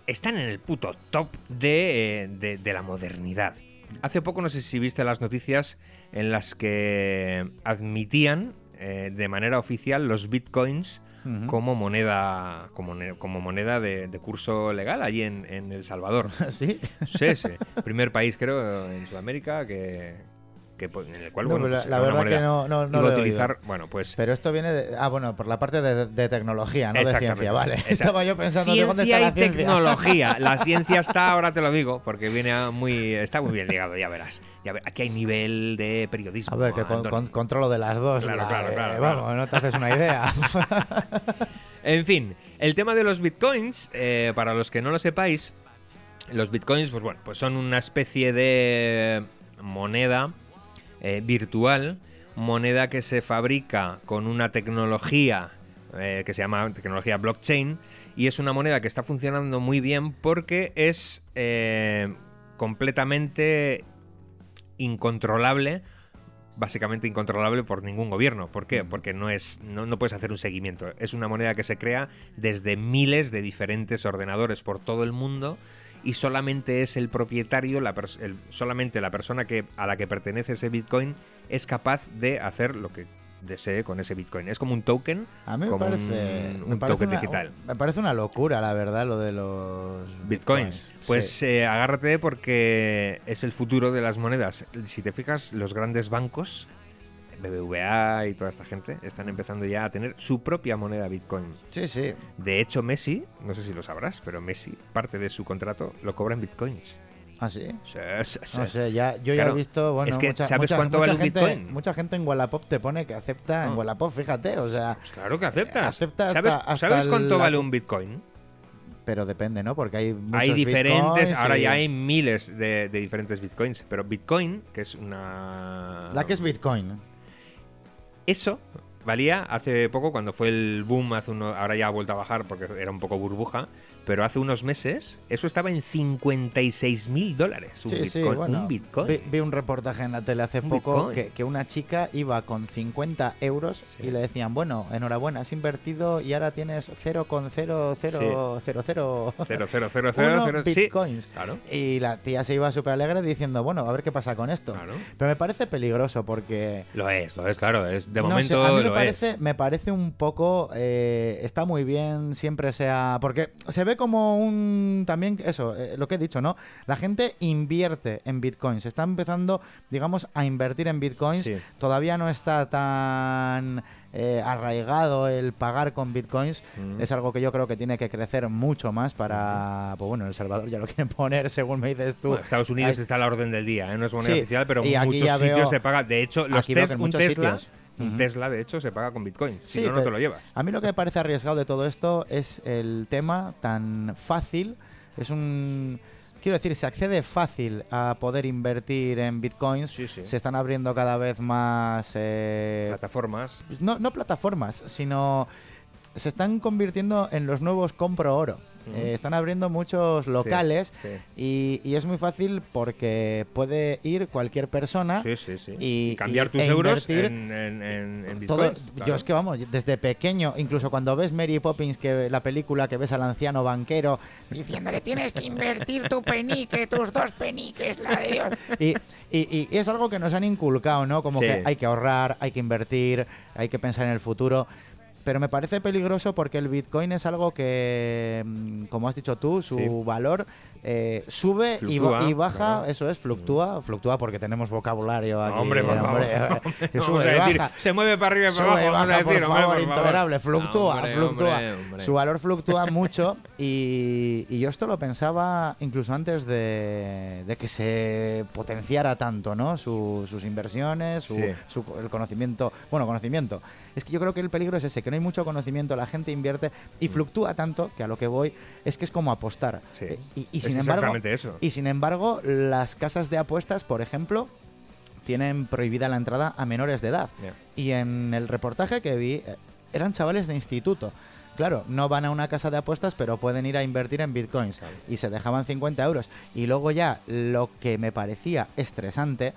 están en el puto top de, eh, de- de la modernidad. Hace poco, no sé si viste las noticias en las que admitían eh, de manera oficial los bitcoins como moneda como, ne- como moneda de, de curso legal allí en, en El Salvador. ¿Sí? Sí, sí. Primer país, creo, en Sudamérica que, que, pues, en el cual, No, bueno, pero pues, la, verdad que no, no, no lo oído. utilizar, bueno, pues Pero esto viene de... Ah, bueno, por la parte de, de tecnología, no de ciencia, vale. Estaba yo pensando, ¿de dónde ciencia está y la ciencia? tecnología. La ciencia está, ahora te lo digo, porque viene muy, está muy bien ligado, ya verás. Ya ve- aquí hay nivel de periodismo. A ver, que con, con- controlo de las dos. Claro, la- claro, eh, claro, Vamos, claro. no te haces una idea. En fin, el tema de los bitcoins, eh, para los que no lo sepáis, los bitcoins, pues bueno, pues son una especie de moneda eh, virtual, moneda que se fabrica con una tecnología eh, que se llama tecnología blockchain y es una moneda que está funcionando muy bien porque es eh, completamente incontrolable básicamente incontrolable por ningún gobierno. ¿Por qué? Porque no es no, no puedes hacer un seguimiento. Es una moneda que se crea desde miles de diferentes ordenadores por todo el mundo y solamente es el propietario, la pers- el- solamente la persona que, a la que pertenece ese Bitcoin es capaz de hacer lo que desee con ese Bitcoin. Es como un token, A mí me como parece, un, me parece token una, digital. Me parece una locura, la verdad, lo de los Bitcoins. Pues Sí. eh, agárrate porque es el futuro de las monedas. Si te fijas, los grandes bancos, BBVA y toda esta gente, están empezando ya a tener su propia moneda Bitcoin. sí, sí. De hecho, Messi, no sé si lo sabrás, pero Messi, parte de su contrato lo cobra en Bitcoins. ¿Ah, sí? Sí, sí, sí. No sé, ya, yo ya he visto, bueno, es que mucha, ¿sabes mucha- cuánto mucha vale un gente, Bitcoin? Mucha gente en Wallapop te pone que acepta en. Wallapop, fíjate, o sea, Pues claro que aceptas. acepta ¿Sabes, hasta- hasta ¿sabes cuánto la- vale un Bitcoin? pero depende, ¿no? Porque hay muchos hay diferentes, bitcoins ahora y- ya hay miles de, de diferentes bitcoins, pero Bitcoin, que es una... La que es Bitcoin. Eso valía hace poco, cuando fue el boom, hace uno, ahora ya ha vuelto a bajar porque era un poco burbuja, pero hace unos meses eso estaba en 56 mil dólares. Un Sí, Bitcoin. sí, bueno, un Bitcoin. Vi, vi un reportaje en la tele hace Un poco que, que una chica iba con 50 euros Sí. y le decían, bueno, enhorabuena, has invertido y ahora tienes 0,0000 Cero, cero, cero, cero, uno cero, sí. bitcoins. Claro, Y la tía se iba súper alegre diciendo, bueno, a ver qué pasa con esto. claro. Pero me parece peligroso porque... Lo es, lo es, claro. Es, de no sé, momento a mí me lo parece, es. me parece un poco... eh, está muy bien, siempre sea... Porque se ve como un... También eso, eh, lo que he dicho, ¿no? La gente invierte en bitcoins. Está empezando, digamos, a invertir en bitcoins. Sí. Todavía no está tan... eh, arraigado el pagar con bitcoins Mm. es algo que yo creo que tiene que crecer mucho más para pues bueno El Salvador ya lo quieren poner según me dices tú Bueno, Estados Unidos Hay- está a la orden del día, ¿eh? no es moneda Sí, oficial, pero en muchos sitios veo- se paga. De hecho, los aquí veo tes- que en un Tesla, sitios. Un. Tesla, de hecho, se paga con Bitcoin. Si Sí, no, no pero- te lo llevas. A mí lo que me parece arriesgado de todo esto es el tema tan fácil. Es un. Quiero decir, se accede fácil a poder invertir en bitcoins. Sí, sí. Se están abriendo cada vez más. eh, Plataformas. no, no plataformas, sino se están convirtiendo en los nuevos compro oro. Eh, están abriendo muchos locales Sí, y, y es muy fácil porque puede ir cualquier persona. sí, sí. Y- cambiar y- tus e euros en, en, en, en Todo- bitcoins. Yo es que vamos, desde pequeño, incluso cuando ves Mary Poppins, que la película que ves al anciano banquero Diciéndole, tienes que invertir tu penique, tus dos peniques, la de Dios. y, y- y es algo que nos han inculcado, ¿no? Como que hay que ahorrar, hay que invertir, hay que pensar en el futuro. Pero me parece peligroso porque el Bitcoin es algo que, mm, como has dicho tú, su Sí. valor eh, sube y, Fluctúa, y baja, claro. eso es, fluctúa, flucúa porque tenemos vocabulario aquí. Hombre, por favor. hombre, Vamos sube y decir, baja. se mueve para arriba y para Sube, abajo. baja, a decir, por hombre, favor, por intolerable, fluctúa, Hombre, fluctúa. hombre, hombre. Su valor fluctúa mucho y, y yo esto lo pensaba incluso antes de, de que se potenciara tanto, ¿no? Su- sus inversiones, su, Sí. su- el conocimiento. Bueno, conocimiento. Es que yo creo que el peligro es ese, que no hay mucho conocimiento, la gente invierte y fluctúa tanto que a lo que voy es que es como apostar. Mm. Sí. Eh, Y, y Es sin embargo, eso. y sin embargo, las casas de apuestas, por ejemplo, tienen prohibida la entrada a menores de edad. Y en el reportaje que vi, eh, eran chavales de instituto. Claro, no van a una casa de apuestas, pero pueden ir a invertir en bitcoins. Claro. Y se dejaban 50 euros. Y luego ya, lo que me parecía estresante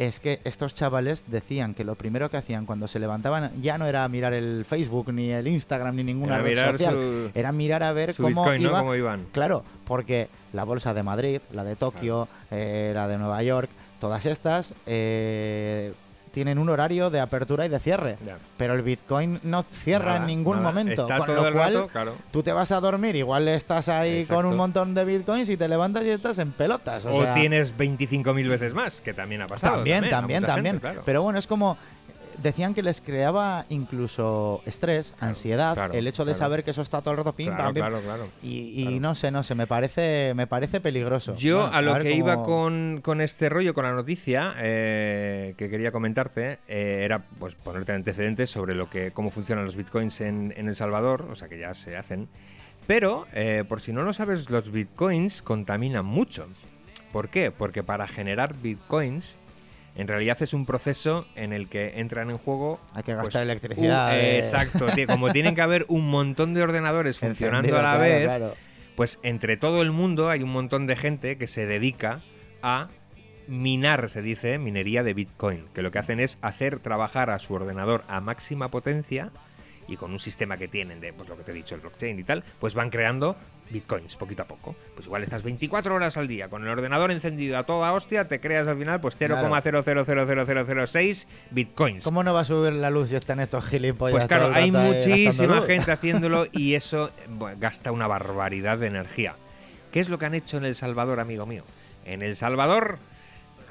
es que estos chavales decían que lo primero que hacían cuando se levantaban ya no era mirar el Facebook, ni el Instagram, ni ninguna Era red social. su- Era mirar a ver cómo Bitcoin, ¿no? iba Cómo iban. Claro, porque la bolsa de Madrid, la de Tokio, eh, la de Nueva York, todas estas eh, tienen un horario de apertura y de cierre. Pero el Bitcoin no cierra Nada, en ningún nada. momento. Está con todo lo cual, rato, claro. tú te vas a dormir, igual estás ahí con un montón de Bitcoins y te levantas y estás en pelotas. O, O, sea, tienes 25.000 veces más, que también ha pasado. también, también, también. gente, claro. Pero bueno, es como decían que les creaba incluso estrés, ansiedad, claro, el hecho de claro. saber que eso está todo el rato pim, Claro, pam, pim. claro, claro. Y, y Claro. no sé, no sé, me parece, me parece peligroso. Yo Bueno, a lo que cómo- iba con, con este rollo, con la noticia eh, que quería comentarte, eh, era pues ponerte antecedentes sobre lo que cómo funcionan los bitcoins en, en El Salvador, o sea que ya se hacen. Pero, eh, por si no lo sabes, los bitcoins contaminan mucho. ¿Por qué? Porque para generar bitcoins, en realidad es un proceso en el que entran en juego Hay que pues, gastar un- electricidad. eh, eh, exacto, como tienen que haber un montón de ordenadores funcionando encendido, a la claro, vez, claro. pues entre todo el mundo hay un montón de gente que se dedica a minar, se dice, minería de Bitcoin, que lo que hacen es hacer trabajar a su ordenador a máxima potencia y con un sistema que tienen de, pues lo que te he dicho, el blockchain y tal, pues van creando bitcoins poquito a poco. Pues igual estás 24 horas al día con el ordenador encendido a toda hostia, te creas al final pues Claro. 0,000006 bitcoins. ¿Cómo no va a subir la luz si están estos gilipollas? Pues claro, hay muchísima gente haciéndolo y eso bueno, gasta una barbaridad de energía. ¿Qué es lo que han hecho en El Salvador, amigo mío? En El Salvador,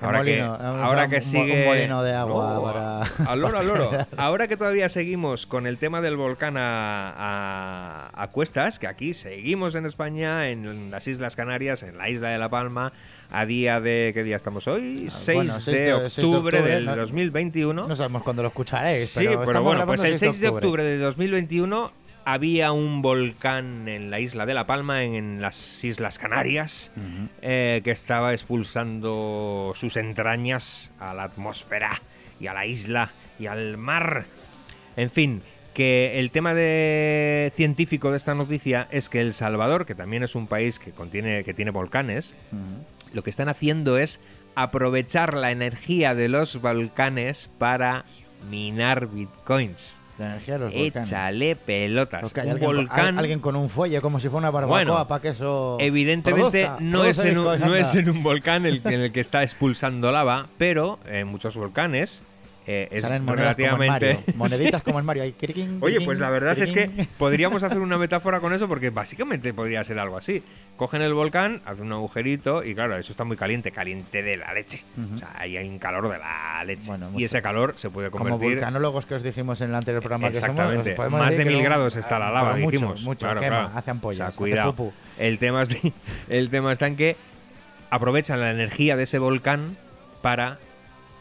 ahora que, molino, a ahora un que mo- sigue... un molino de agua No, para- Al loro, al loro. Ahora que todavía seguimos con el tema del volcán a, a- a cuestas, que aquí seguimos en España, en las Islas Canarias, en la isla de La Palma, a día de... ¿Qué día estamos hoy? 6, Ah, bueno, 6 de, de- octubre 6 de octubre, del no- 2021. No sabemos cuándo lo escucharéis. Sí, pero, pero, bueno, pues el 6 de octubre de 2021 había un volcán en la isla de La Palma, en, las Islas Canarias, eh, que estaba expulsando sus entrañas a la atmósfera y a la isla y al mar. En fin, que el tema de científico de esta noticia es que El Salvador, que también es un país que contiene que tiene volcanes, lo que están haciendo es aprovechar la energía de los volcanes para minar bitcoins. La energía de los volcanes. Échale pelotas. Porque hay un alguien, volcán, al- alguien con un fuelle como si fuera una barbacoa Bueno, para que eso. evidentemente, produzca, no, es produce en un, no es en un volcán el, en el que está expulsando lava, pero en muchos volcanes eh, es Salen como relativamente. Moneditas como en Mario. Ahí, criquín, Oye, pues la verdad es que podríamos hacer una metáfora con eso porque básicamente podría ser algo así. Cogen el volcán, hacen un agujerito y claro, eso está muy caliente, caliente de la leche. O sea, ahí hay un calor de la leche. Bueno, y ese calor se puede Como convertir vulcanólogos que os dijimos en el anterior programa que somos, Exactamente. os podemos Más de que mil un- grados está la lava, pero mucho, dijimos. Mucho, Claro, quema, claro. hace ampollas, O sea, cuidado. El tema, es de- el tema está en que aprovechan la energía de ese volcán para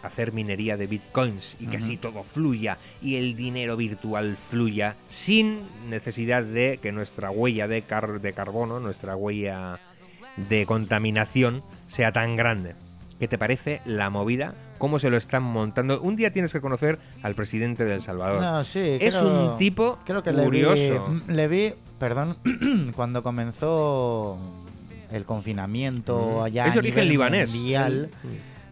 hacer minería de bitcoins y que así todo fluya y el dinero virtual fluya sin necesidad de que nuestra huella de, car- de carbono, nuestra huella de contaminación sea tan grande. qué te parece la movida, cómo se lo están montando. Un día tienes que conocer al presidente de El Salvador. No, sí, es creo- un tipo creo que curioso. Le vi, le vi, perdón, cuando comenzó el confinamiento allá es a origen nivel libanés. mundial,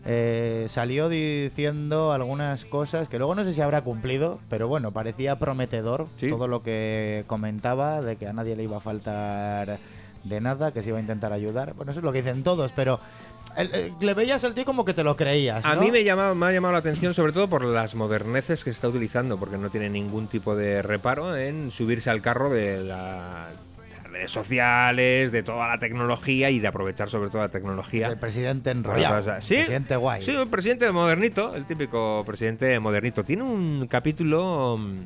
eh, salió diciendo algunas cosas que luego no sé si habrá cumplido, pero bueno, parecía prometedor Sí. todo lo que comentaba de que a nadie le iba a faltar de nada, que se iba a intentar ayudar. Bueno, eso es lo que dicen todos, pero el- el- le veías al tío como que te lo creías. A mí me, llama- me ha llamado la atención sobre todo por las moderneces que está utilizando, porque no tiene ningún tipo de reparo en subirse al carro de, la- redes sociales, de toda la tecnología y de aprovechar sobre todo la tecnología. el presidente enrollado, Sí, presidente guay. Sí, un presidente modernito, el típico presidente modernito. Tiene un capítulo mm,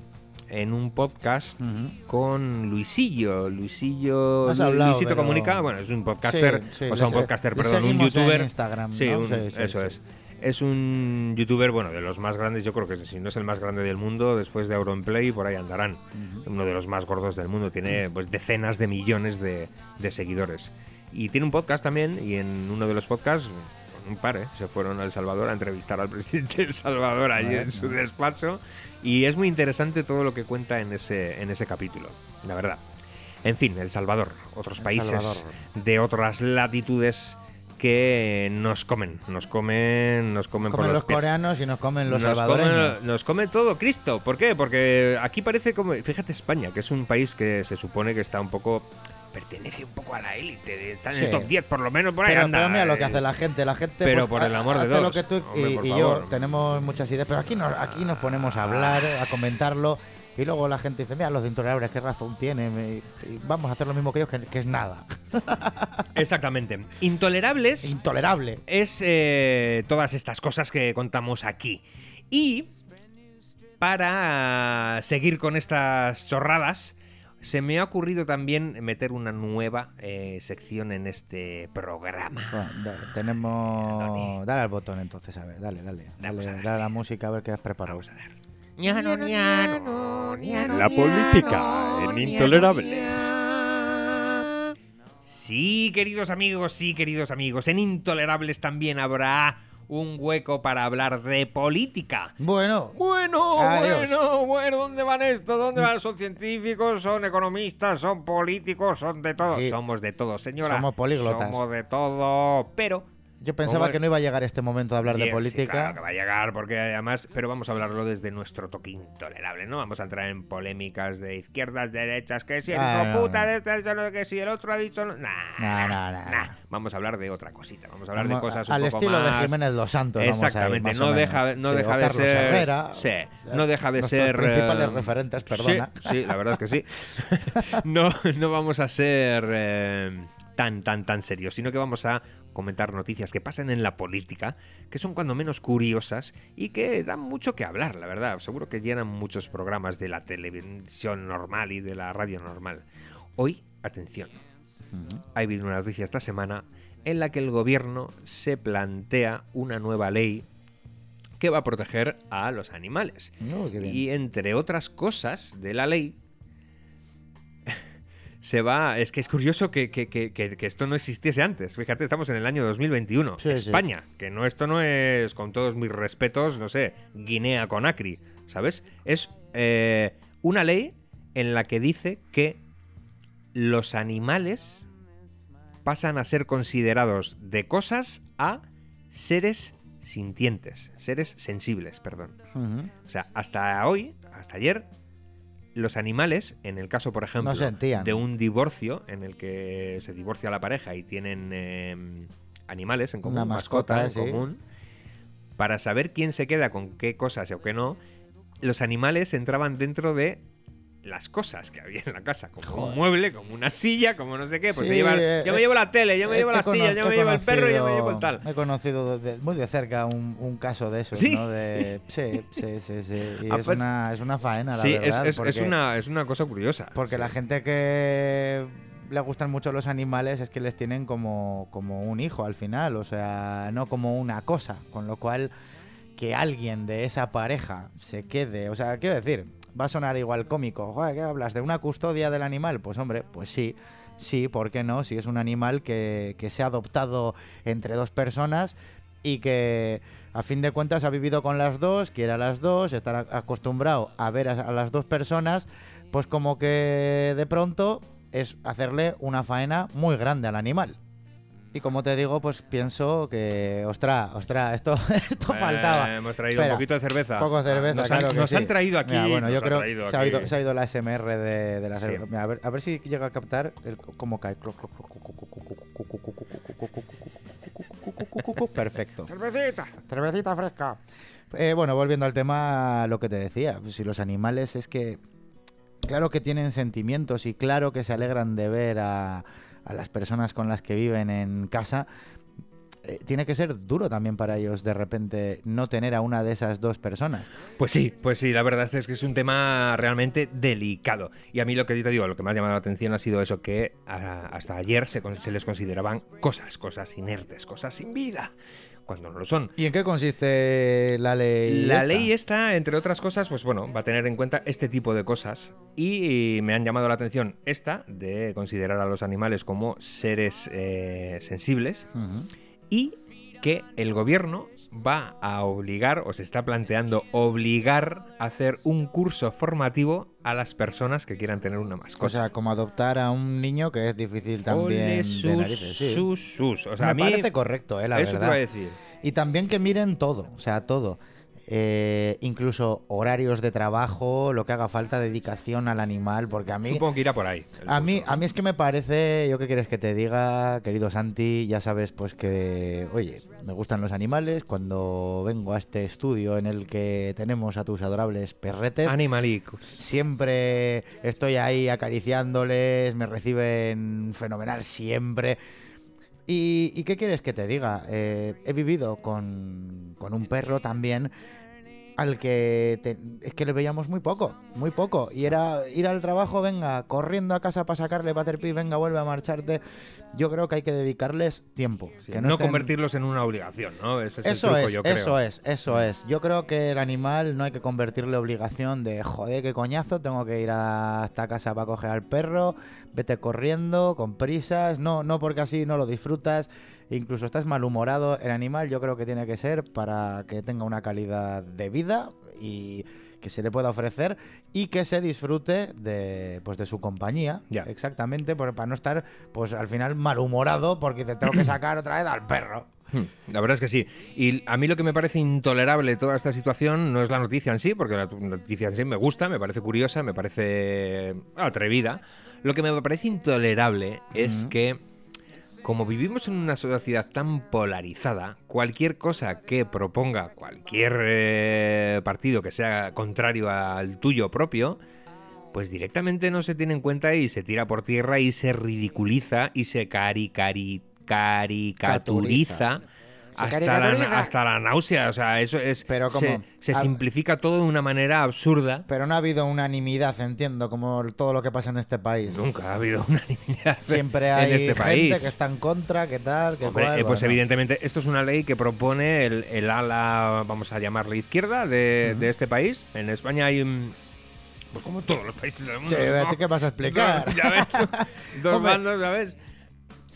en un podcast con Luisillo. Luisillo. Hablado, Luisito pero- Comunica. Bueno, es un podcaster. Sí, sí, o sea, un podcaster, perdón, un en youtuber. Instagram, Sí, eso es. Es un youtuber, bueno, de los más grandes, yo creo que si no es el más grande del mundo, después de Auronplay, por ahí andarán. Uno de los más gordos del mundo, tiene pues decenas de millones de, de seguidores. Y tiene un podcast también, y en uno de los podcasts, un par, ¿eh? se fueron a El Salvador a entrevistar al presidente de El Salvador allí en su despacho. Y es muy interesante todo lo que cuenta en ese, en ese capítulo, la verdad. En fin, El Salvador, otros El países Salvador. de otras latitudes que nos comen, nos comen, nos comen, por comen los los pies. coreanos y nos comen los Nos salvadoreños. come, nos come todo Cristo. ¿Por qué? Porque aquí parece como. Fíjate, España, que es un país que se supone que está un poco. Pertenece un poco a la élite. de- Está en el top 10, por lo menos por ahí. Pero, anda, pero mira lo que hace la gente. La gente Pero pues, por el amor de Dios, lo que tú hombre, y, por yo tenemos muchas ideas. Pero aquí, nos, aquí nos ponemos a hablar, a comentarlo. Y luego la gente dice, mira, los intolerables, qué razón tienen. y- y vamos a hacer lo mismo que ellos, que, que es nada. Exactamente. Intolerables Intolerable. es eh, todas estas cosas que contamos aquí. Y para seguir con estas chorradas, se me ha ocurrido también meter una nueva eh, sección en este programa. Bueno, tenemos... Dale al botón entonces, a ver, dale, dale. Dale, a dale a la música a ver qué has preparado. Vamos a ver. Ñano, ñano, ñano, La política ñano, en Intolerables. Sí, queridos amigos, sí, queridos amigos. En Intolerables también habrá un hueco para hablar de política. Bueno, Bueno, Adiós. bueno, bueno, ¿dónde van estos? ¿Dónde van? ¿Son científicos? ¿Son economistas? ¿Son políticos? ¿Son de todo? Sí. Somos de todo, señora. Somos políglotas. Somos de todo, pero... yo pensaba que no iba a llegar este momento de hablar de Sí, política. claro que va a llegar, porque además, pero vamos a hablarlo desde nuestro toque intolerable, ¿no? Vamos a entrar en polémicas de izquierdas, derechas, que si el Ah, hijo no, puta de este que si el otro ha dicho... no- Nah, Nah, nah. Vamos a hablar de otra cosita, vamos a hablar de cosas un al poco estilo más... de Jiménez Los Santos. Exactamente, no deja, menos. no Sí, deja de ser. Herrera, sí, no deja de ser. principales eh, referentes, sí, perdona. Sí, la verdad es que sí. no, no vamos a ser eh, tan, tan, tan serios, sino que vamos a comentar noticias que pasan en la política, que son cuando menos curiosas y que dan mucho que hablar, la verdad. Seguro que llenan muchos programas de la televisión normal y de la radio normal. Hoy, atención, ha habido una noticia esta semana en la que el gobierno se plantea una nueva ley que va a proteger a los animales. Bien. Y entre otras cosas de la ley, se va. Es que es curioso que, que- que- que- esto no existiese antes. Fíjate, estamos en el año 2021. Sí, sí. España, que no, esto no es, con todos mis respetos, no sé, Guinea Conakry, ¿sabes? Es eh, una ley en la que dice que los animales pasan a ser considerados de cosas a seres sintientes, seres sensibles, perdón. O sea, hasta hoy, hasta ayer, los animales, en el caso, por ejemplo, No de un divorcio en el que se divorcia la pareja y tienen eh, animales en común, Una mascota, mascota, en sí. común, para saber quién se queda con qué cosas o qué no, los animales entraban dentro de las cosas que había en la casa, como Joder. un mueble, como una silla, como no sé qué, pues Sí, lleva- eh, yo me eh, llevo la tele, yo me He- llevo la silla, cono- yo me llevo el perro, yo me llevo el tal. He conocido de- muy de cerca un, un caso de eso, ¿Sí? ¿no? De, sí, sí, sí, sí. Y Ah, es, pues- una, es una faena, la Sí, verdad. es- es porque- una, es una cosa curiosa. Porque la gente que le gustan mucho los animales es que les tienen como, como un hijo al final, o sea, no como una cosa. Con lo cual, que alguien de esa pareja se quede, o sea, quiero decir, va a sonar igual cómico. ¿qué hablas? ¿De una custodia del animal? Pues hombre, pues sí. Sí, ¿por qué no? Si es un animal que, que se ha adoptado entre dos personas y que a fin de cuentas ha vivido con las dos, quiere a las dos, estar acostumbrado a ver a las dos personas, pues como que de pronto es hacerle una faena muy grande al animal. Y como te digo, pues pienso que, ostras, ostras, esto, esto faltaba. Eh, hemos traído Espera, un poquito de cerveza. Poco de cerveza, Nos, han, claro que nos sí. han traído aquí. Mira, bueno, yo han creo que se ha, oído, se ha oído la SMR de, de la Sí. cerveza. Mira, a, ver, a ver si llega a captar el, cómo cae. Perfecto. Cervecita. Cervecita fresca. Eh, bueno, volviendo al tema, lo que te decía, pues, si los animales es que, claro que tienen sentimientos y claro que se alegran de ver a, a las personas con las que viven en casa, eh, tiene que ser duro también para ellos de repente no tener a una de esas dos personas. Pues sí, pues sí, la verdad es que es un tema realmente delicado. Y a mí lo que te digo, lo que me ha llamado la atención ha sido eso, que ah, hasta ayer se, se les consideraban cosas, cosas inertes, cosas sin vida, cuando no lo son. ¿Y en qué consiste la ley? La esta? ley esta, entre otras cosas, pues bueno, va a tener en cuenta este tipo de cosas. Y me han llamado la atención esta, de considerar a los animales como seres eh, sensibles, y que el gobierno va a obligar, o se está planteando obligar a hacer un curso formativo a las personas que quieran tener una O mascota. sea, como adoptar a un niño que es difícil también de sus, narices, sí. sus, sus. O sea, Me a mí parece correcto, eh, la eso verdad. a decir. Y también que miren todo, o sea, todo. Eh, incluso horarios de trabajo, lo que haga falta, dedicación al animal, porque a mí... Supongo que irá por ahí. A mí, a mí es que me parece, yo qué quieres que te diga, querido Santi, ya sabes pues que, oye, me gustan los animales, cuando vengo a este estudio en el que tenemos a tus adorables perretes, Animalicos. siempre estoy ahí acariciándoles, me reciben fenomenal siempre. ¿Y, y qué quieres que te diga? Eh, he vivido con, con un perro también al que te- es que le veíamos muy poco, muy poco. Y era ir al trabajo, venga, corriendo a casa para sacarle, para hacer pis, venga, vuelve a marcharte. Yo creo que hay que dedicarles tiempo. Sí, que no estén- convertirlos en una obligación, ¿no? Ese es eso el truco, es, yo creo. eso es, eso es. Yo creo que el animal no hay que convertirle obligación de joder, qué coñazo, tengo que ir a esta casa para coger al perro, vete corriendo, con prisas, no, no porque así no lo disfrutas, incluso estás malhumorado. El animal yo creo que tiene que ser para que tenga una calidad de vida y que se le pueda ofrecer y que se disfrute de pues de su compañía Ya. exactamente para no estar pues al final malhumorado porque te tengo que sacar otra vez al perro Hmm, La verdad es que sí. Y a mí lo que me parece intolerable toda esta situación no es la noticia en sí, porque la noticia en sí me gusta, me parece curiosa, me parece atrevida. Lo que me parece intolerable es que, como vivimos en una sociedad tan polarizada, cualquier cosa que proponga cualquier eh, partido que sea contrario al tuyo propio, pues directamente no se tiene en cuenta y se tira por tierra y se ridiculiza y se caricari, caricaturiza hasta la, hasta la náusea. O sea, eso es. Pero se, ¿cómo? se Al- simplifica todo de una manera absurda. Pero no ha habido unanimidad, entiendo, como todo lo que pasa en este país. Nunca ha habido unanimidad Siempre hay en este gente país. que está en contra, que tal, que Hombre, cual, eh, pues bueno. evidentemente esto es una ley que propone el, el ala, vamos a llamarle izquierda, de, de este país. En España hay, mm, pues como todos los países del mundo. Sí, ¿no? ¿a ti ¿Qué vas a explicar? Ya ves tú, dos bandos, ya ves.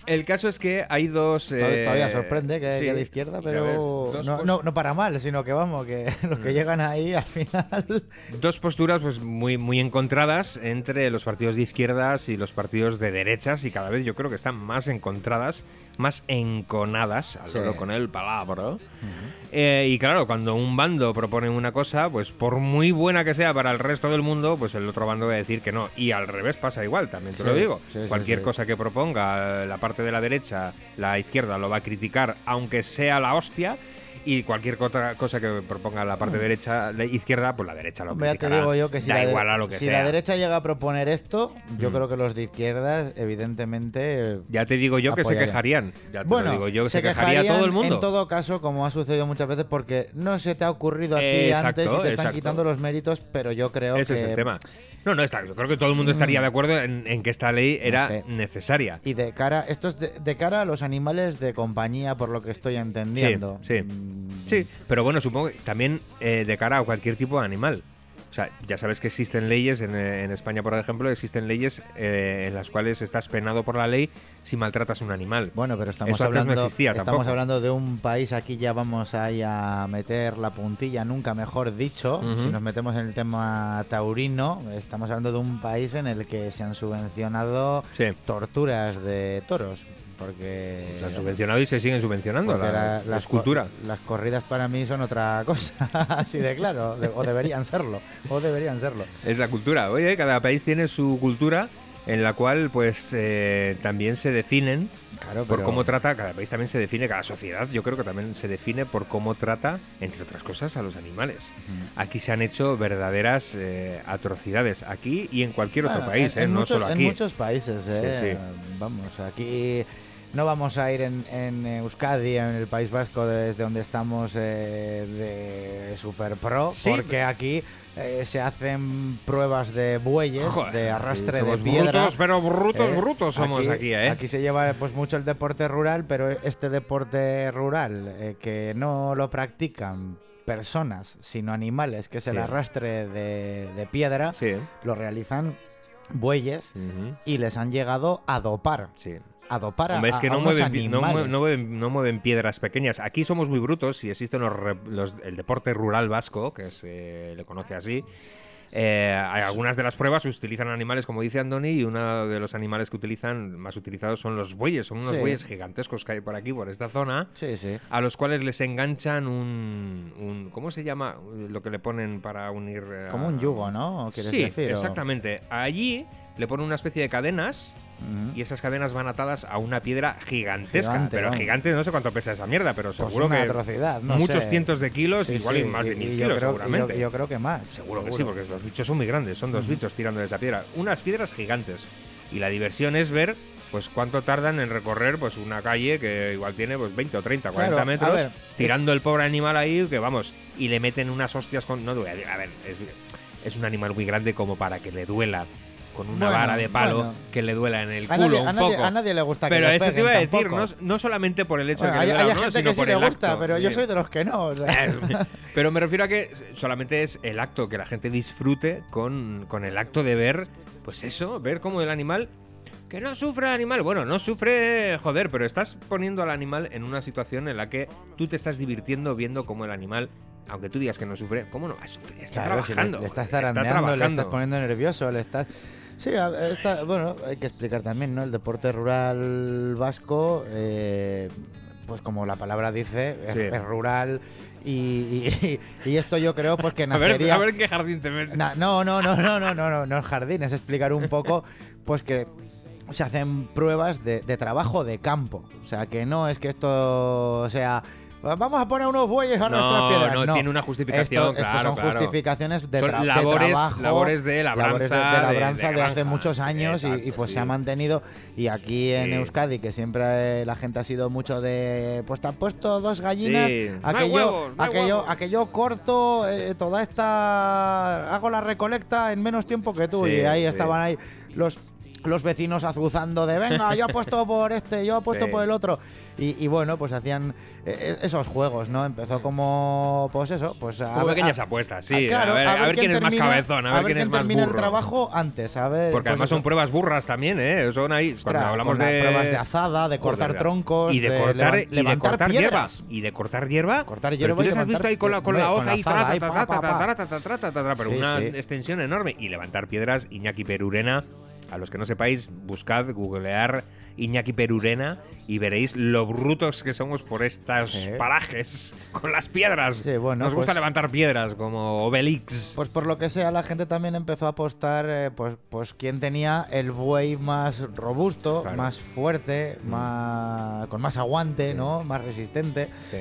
El caso es que hay dos... Todavía- eh, Todavía sorprende que, sí, que de izquierda, pero no, no, no para mal, sino que vamos, que los que llegan ahí al final. dos posturas pues muy, muy encontradas entre los partidos de izquierdas y los partidos de derechas y cada vez yo creo que están más encontradas, más enconadas, al Sí. con el palabra. Eh, y claro, cuando un bando propone una cosa, pues por muy buena que sea para el resto del mundo, pues el otro bando va a decir que no. Y al revés pasa igual, también te Sí, lo digo. sí, Cualquier sí. cosa que proponga eh, la parte de la derecha, la izquierda lo va a criticar, aunque sea la hostia. Y cualquier otra cosa que proponga la parte derecha, la izquierda, pues la derecha lo Hombre, ya te criticará. digo yo que si, da la, igual a lo que si sea. la derecha llega a proponer esto, yo Mm. creo que los de izquierdas, evidentemente. Ya te digo yo que se quejarían. Ya te Bueno, lo digo yo que se, se, quejaría quejarían todo el mundo. En todo caso, como ha sucedido muchas veces, porque no se te ha ocurrido a ti Exacto, antes y te están exacto. quitando los méritos, pero yo creo Ese que. es el tema. No, no está. Yo creo que todo el mundo estaría Mm. de acuerdo en, en que esta ley era sé. necesaria. Y de cara, esto es de, de cara a los animales de compañía, por lo que estoy entendiendo. sí. Mm, Sí, pero bueno, supongo que también eh, de cara a cualquier tipo de animal. O sea, ya sabes que existen leyes, en, eh, en España, por ejemplo, existen leyes eh, en las cuales estás penado por la ley si maltratas a un animal. Bueno, pero estamos Eso antes no hablando, existía estamos tampoco. hablando de un país, aquí ya vamos ahí a meter la puntilla, nunca mejor dicho, si nos metemos en el tema taurino, estamos hablando de un país en el que se han subvencionado Sí. torturas de toros, porque... Se han subvencionado y se siguen subvencionando. La, la- co- Las corridas para mí son otra cosa, así de claro, de- o deberían serlo, o deberían serlo. Es la cultura. Oye, cada país tiene su cultura en la cual pues eh, también se definen Claro, por cómo trata, cada país también se define, cada sociedad yo creo que también se define por cómo trata, entre otras cosas, a los animales. Aquí se han hecho verdaderas eh, atrocidades, aquí y en cualquier otro país, en, eh, en no muchos, solo en aquí. muchos países, ¿eh? Vamos, aquí no vamos a ir en, en Euskadi, en el País Vasco, desde donde estamos eh, de Super Pro, Sí, porque aquí eh, se hacen pruebas de bueyes, Joder, de arrastre de piedra. brutos, pero brutos, Eh, brutos somos aquí, ¿eh? Aquí se lleva pues mucho el deporte rural, pero este deporte rural eh, que no lo practican personas, sino animales, que es el Sí. arrastre de, de piedra, Sí. lo realizan bueyes y les han llegado a dopar. sí. A dopar a, Hombre, es que a no unos mueven, pi- no, mue- animales. no mueven, no mueven piedras pequeñas. Aquí somos muy brutos y existen los, los- el deporte rural vasco, que se le conoce así. Eh, algunas de las pruebas utilizan animales, como dice Andoni, y uno de los animales que utilizan, más utilizados, son los bueyes. Son unos Sí. bueyes gigantescos que hay por aquí, por esta zona, Sí, sí. a los cuales les enganchan un, un- ¿Cómo se llama? Lo que le ponen para unir. eh, Como un yugo, ¿no? ¿Quieres Sí, decir? O- exactamente. Allí le ponen una especie de cadenas Ujú. y esas cadenas van atadas a una piedra gigantesca. Gigante, pero vamos. gigante, no sé cuánto pesa esa mierda, pero Pues seguro una que atrocidad, no muchos sé. cientos de kilos, Sí, igual sí, y más de y- mil y kilos, creo- seguramente. Yo, yo creo que más. Seguro que sí, porque los bichos son muy grandes, son dos bichos tirando de esa piedra. Unas piedras gigantes. Y la diversión es ver pues cuánto tardan en recorrer pues una calle que igual tiene pues 20 o 30, 40 Claro, a metros, ver, tirando el pobre animal ahí, que vamos, y le meten unas hostias con... No, a ver, es, es un animal muy grande como para que le duela con una Bueno, vara de palo bueno. que le duela en el A culo nadie, un a nadie- poco. a nadie le gusta que Pero le eso te iba a decir, no, no solamente por el hecho Bueno, de que hay, le duela hay no, gente sino que sí le gusta, acto. pero yo soy de los que no. o sea. Pero me refiero a que solamente es el acto, que la gente disfrute con, con el acto de ver, pues eso, ver cómo el animal. Que no sufre el animal. Bueno, no sufre, joder, pero estás poniendo al animal en una situación en la que tú te estás divirtiendo viendo cómo el animal, aunque tú digas que no sufre, ¿cómo no va a sufrir? Está Claro, si le- trabajando. le, estás está zarandeando, le estás poniendo nervioso, le estás... Sí, está, bueno, hay que explicar también, ¿no? El deporte rural vasco, eh, pues como la palabra dice, es, Sí. es rural y, y- y esto yo creo pues que A ver, nacería... a ver en qué jardín te metes. Na- no, no, no, no, no, no, no, no es jardín, es explicar un poco, pues que se hacen pruebas de, de trabajo de campo. O sea, que no es que esto sea. Vamos a poner unos bueyes a No, nuestras piedras. no, tiene una justificación, Esto, claro, son claro. justificaciones de, Son tra- de labores- trabajo, labores de labores de, labranza, de de- de labranza de, hace muchos años y- pues sí. se ha mantenido. Y aquí en. Euskadi, que siempre la gente ha sido mucho de. Pues te han puesto dos gallinas. Sí. No Aquello, huevos, no aquello, aquello corto, eh, toda esta. Hago la recolecta en menos tiempo que tú. Y ahí estaban ahí los. Los vecinos azuzando de venga, yo apuesto por este, yo apuesto Sí. por el otro. Y, y bueno, pues hacían eh, esos juegos, ¿no? Empezó como, pues eso, pues a Como ver- pequeñas a- apuestas, sí. Ah, claro, a ver, a ver quién, es más cabezón, a ver, quién, es más burro. el trabajo antes, a ver. Porque pues además eso. son pruebas burras también, ¿eh? Son ahí. Ostras, cuando hablamos de. pruebas de azada, de cortar Joder, troncos, y de, de cortar, levan- y de cortar hierba. piedras. Y de cortar hierba. Cortar Pero hierba tú y les has visto ahí con la, con la hoja y la azada tra, ahí, tra, pa, tra, pa, tra, pa. tra, tra, tra, tra, tra, tra, tra, pero una extensión enorme. Y levantar piedras, Iñaki Perurena. A los que no sepáis, buscad, googlear Iñaki Perurena y veréis lo brutos que somos por estos parajes con las piedras. Sí, bueno, Nos gusta pues- levantar piedras como Obelix. Pues por lo que sea, la gente también empezó a apostar, eh, pues, pues quién tenía el buey más robusto, Claro. más fuerte, Mm. más con más aguante, Sí. ¿no? Más resistente. Sí.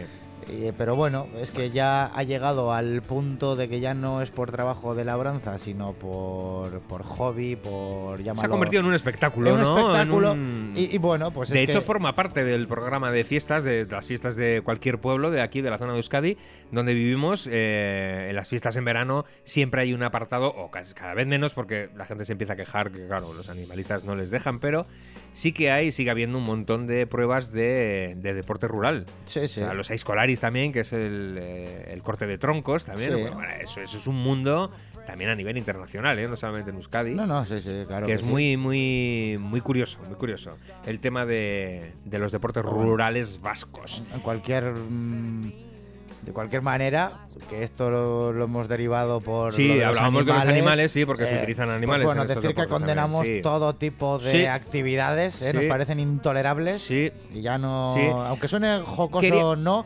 Eh, pero bueno, es que ya ha llegado al punto de que ya no es por trabajo de labranza, sino por, por hobby, por Se llamarlo... ha convertido en un espectáculo, en un ¿no? En espectáculo. un- Y, y bueno, pues de es hecho, que- forma parte del programa de fiestas, de las fiestas de cualquier pueblo de aquí, de la zona de Euskadi, donde vivimos. eh, en las fiestas en verano siempre hay un apartado, o casi- cada vez menos, porque la gente se empieza a quejar que, claro, los animalistas no les dejan, pero sí que hay, sigue habiendo un montón de pruebas de, de deporte rural. Sí, sí. O sea, los Aiscolari también, que es el, eh, el corte de troncos también. Sí. Bueno, bueno, eso, eso es un mundo también a nivel internacional, ¿eh? no solamente en Euskadi. No, no, sí, sí, claro. que es sí. muy, muy, muy curioso, muy curioso. El tema de, de los deportes rurales vascos. En cualquier. mm, de cualquier manera, que esto lo, lo hemos derivado por. Sí, de hablábamos de los animales, sí, porque se eh, utilizan pues animales bueno, decir que condenamos sí. todo tipo de Sí. actividades, ¿eh? nos parecen intolerables. Sí, Y ya no. Aunque suene jocoso o no,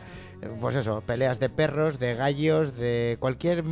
pues eso, peleas de perros, de gallos, de cualquier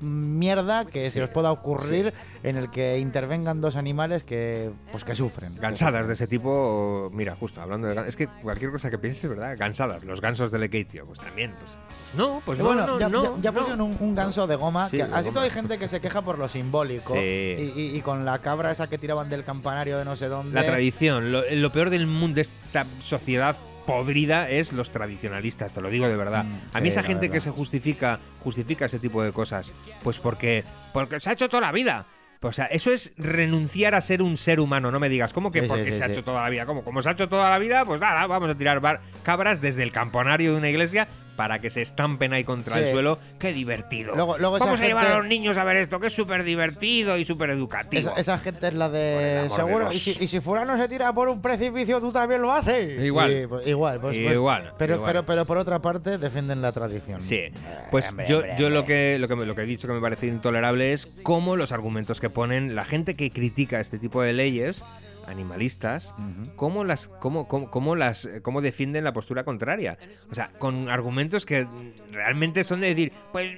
mierda que Sí. se os pueda ocurrir en el que intervengan dos animales que pues que sufren. Gansadas de ese tipo, mira, justo hablando de es que cualquier cosa que pienses, ¿verdad? Gansadas, los gansos de Lekeitio, pues también, pues, pues no, pues no, bueno, no, ya, no, ya- ya no. pusieron un, un ganso de goma. Sí, que de así goma. todo hay gente que se queja por lo simbólico. Sí. Y, y- y con la cabra esa que tiraban del campanario de no sé dónde. La tradición, lo, lo peor del mundo de esta sociedad podrida es los tradicionalistas, te lo digo de verdad. Mm, a mí esa gente que se justifica, justifica ese tipo de cosas, pues porque, porque se ha hecho toda la vida. O sea, eso es renunciar a ser un ser humano, no me digas, ¿cómo que Sí, porque sí, se ha hecho toda la vida? ¿Cómo? Como se ha hecho toda la vida, pues nada, vamos a tirar bar- cabras desde el campanario de una iglesia para que se estampen ahí contra el suelo. ¡Qué divertido! Luego- luego vamos a llevar a los niños a ver esto, que es súper divertido y súper educativo. Esa, esa gente es la de. Seguro. Y si, y si fulano se tira por un precipicio, tú también lo haces. Igual. Y, pues, igual, pues, pues- Igual, pero, igual. Pero, pero por otra parte, defienden la tradición. Sí, pues hombre, yo, hombre, yo lo, que, lo, que, me- lo que he dicho que me parece intolerable es cómo los argumentos que ponen la gente que critica este tipo de leyes animalistas, Ujú. cómo las, cómo, cómo, cómo las, cómo defienden la postura contraria. O sea, con argumentos que realmente son de decir, pues,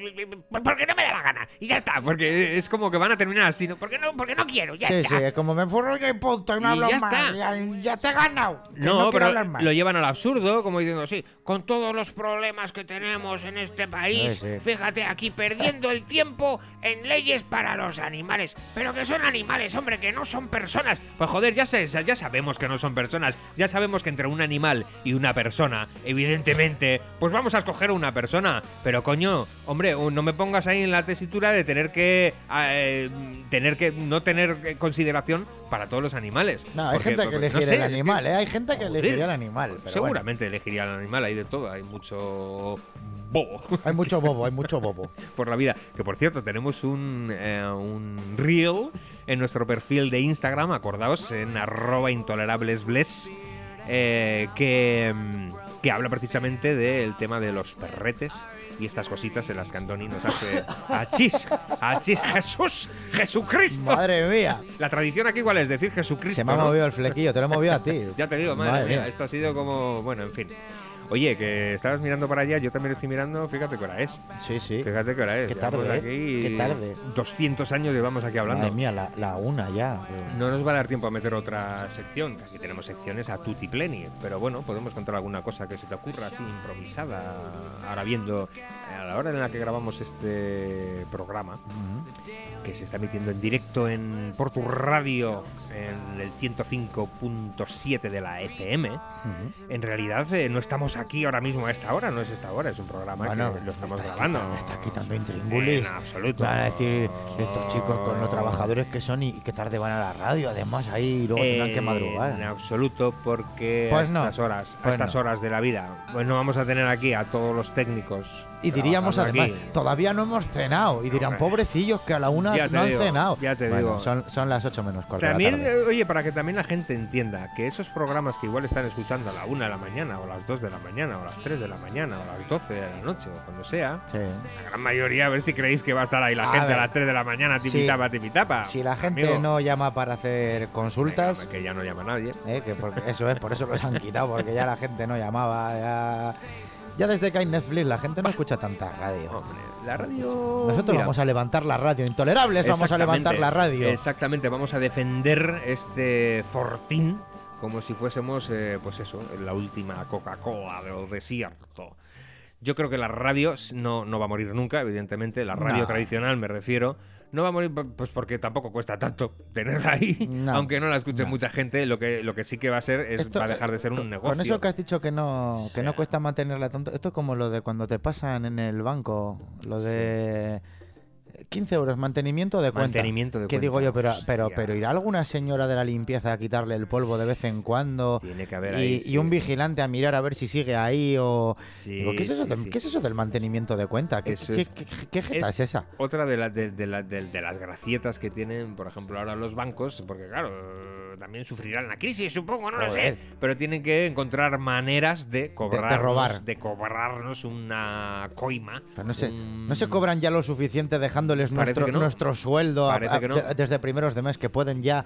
porque no me da la gana y ya está, porque es como que van a terminar así, ¿no? Porque no, porque no quiero, ya Sí, está. sí, es como me furro y punto y no Y hablo ya más. está. Ya, ya te he ganado. No, pero lo llevan al absurdo, como diciendo, sí, Con todos los problemas que tenemos en este país, Sí, sí. fíjate aquí perdiendo el tiempo en leyes para los animales. Pero que son animales, hombre, que no son personas. Pues joder, ya, sé, ya sabemos que no son personas. Ya sabemos que entre un animal y una persona, evidentemente, pues vamos a escoger una persona. Pero coño, hombre, uh, no me pongas ahí en la tesitura de tener que. eh, tener que. no tener eh, consideración para todos los animales. No, hay Porque, gente que pues, no elegiría sé, el es que- animal, ¿eh? Hay gente que Joder. elegiría el animal. pero Seguramente elegiría al animal, hay de todo, hay mucho bobo hay mucho bobo, hay mucho bobo. por la vida. Que por cierto, tenemos un, eh, un reel en nuestro perfil de Instagram, acordaos, en arroba intolerablesbless, eh, que, mm, que habla precisamente del tema de los perretes y estas cositas en las que Andoni nos hace achis, achis, Jesús, Jesucristo. Madre mía. La tradición aquí igual es decir Jesucristo. Se me ha ¿no? movido el flequillo, te lo he movido a ti. Ya te digo, madre, Madre mía, mía. esto ha sido como. Bueno, en fin. Oye, que estabas mirando para allá, yo también estoy mirando, fíjate qué hora es. Sí, sí. Fíjate qué hora es. Qué tarde, ¿eh? aquí Qué tarde. 200 años llevamos aquí hablando. Madre mía, la, la una ya. No nos va a dar tiempo a meter otra sección, que aquí tenemos secciones a tutti pleni, pero bueno, podemos contar alguna cosa que se te ocurra así improvisada, ahora viendo a la hora en la que grabamos este programa, Ujú. Que se está emitiendo en directo en Portu Radio, en el 105.7 de la FM. Ujú. En realidad eh, no estamos aquí ahora mismo a esta hora, no es esta hora, es un programa Bueno, que lo estamos está grabando. quitando- está quitando intríngulis. En absoluto. Van a decir estos chicos con los trabajadores que son y que tarde van a la radio, además ahí y luego tendrán que En madrugar. absoluto, porque Pues a no, estas horas, a pues estas no. horas de la vida, pues no vamos a tener aquí a todos los técnicos. Y diríamos además, aquí. todavía no hemos cenado. Y dirán, pobrecillos que a la una Ya te no han digo, cenado. ya te Bueno, digo. Son, son las ocho menos cuarto de la También, tarde. eh, oye, para que también la gente entienda que esos programas que igual están escuchando a la una de la mañana, o las 2 de la mañana, o a las 3 de la mañana, o las 12 de la noche, o cuando sea, Sí. la gran mayoría, a ver si creéis que va a estar ahí la A gente ver. a las 3 de la mañana, Sí. tipitapa, tipitapa. Si la gente Amigo, no llama para hacer consultas, venga, que ya no llama nadie. eh, que porque eso es, por eso los han quitado, porque ya la gente no llamaba. Ya, ya desde que hay Netflix la gente no escucha tanta radio. Hombre, la radio. Nosotros mira, vamos a levantar la radio. Intolerables vamos a levantar la radio. Exactamente, vamos a defender este fortín como si fuésemos, eh, pues eso, la última Coca-Cola del desierto. Yo creo que la radio no, no va a morir nunca, evidentemente. La radio No. tradicional, me refiero. No va a morir pues porque tampoco cuesta tanto tenerla ahí, No, aunque no la escuche no. mucha gente. Lo que, lo que sí que va a ser es Esto, va a dejar de ser un negocio. Con eso que has dicho que no, que no cuesta mantenerla tonto. Esto es como lo de cuando te pasan en el banco. Lo de 15 euros mantenimiento de cuenta. Mantenimiento de ¿Qué cuenta. digo yo? Pero, pero, pero irá alguna señora de la limpieza a quitarle el polvo de vez en cuando. Tiene que haber y, ahí. y sí. un vigilante a mirar a ver si sigue ahí o... Sí, Digo, ¿qué, es eso sí, de- sí. qué es eso del mantenimiento de cuenta? ¿Qué, Eso qué- es- qué- qué jeta es- es esa? Otra de, la- de, de la- de- de las gracietas que tienen, por ejemplo, ahora los bancos, porque claro, eh, también sufrirán la crisis, supongo, no lo sé, pero tienen que encontrar maneras de cobrar, robar. de cobrarnos una coima. Pero no, se, un- no se cobran ya lo suficiente dejándoles Parece nuestro, no. nuestro sueldo a- Parece a- que no. de- desde primeros de mes que pueden ya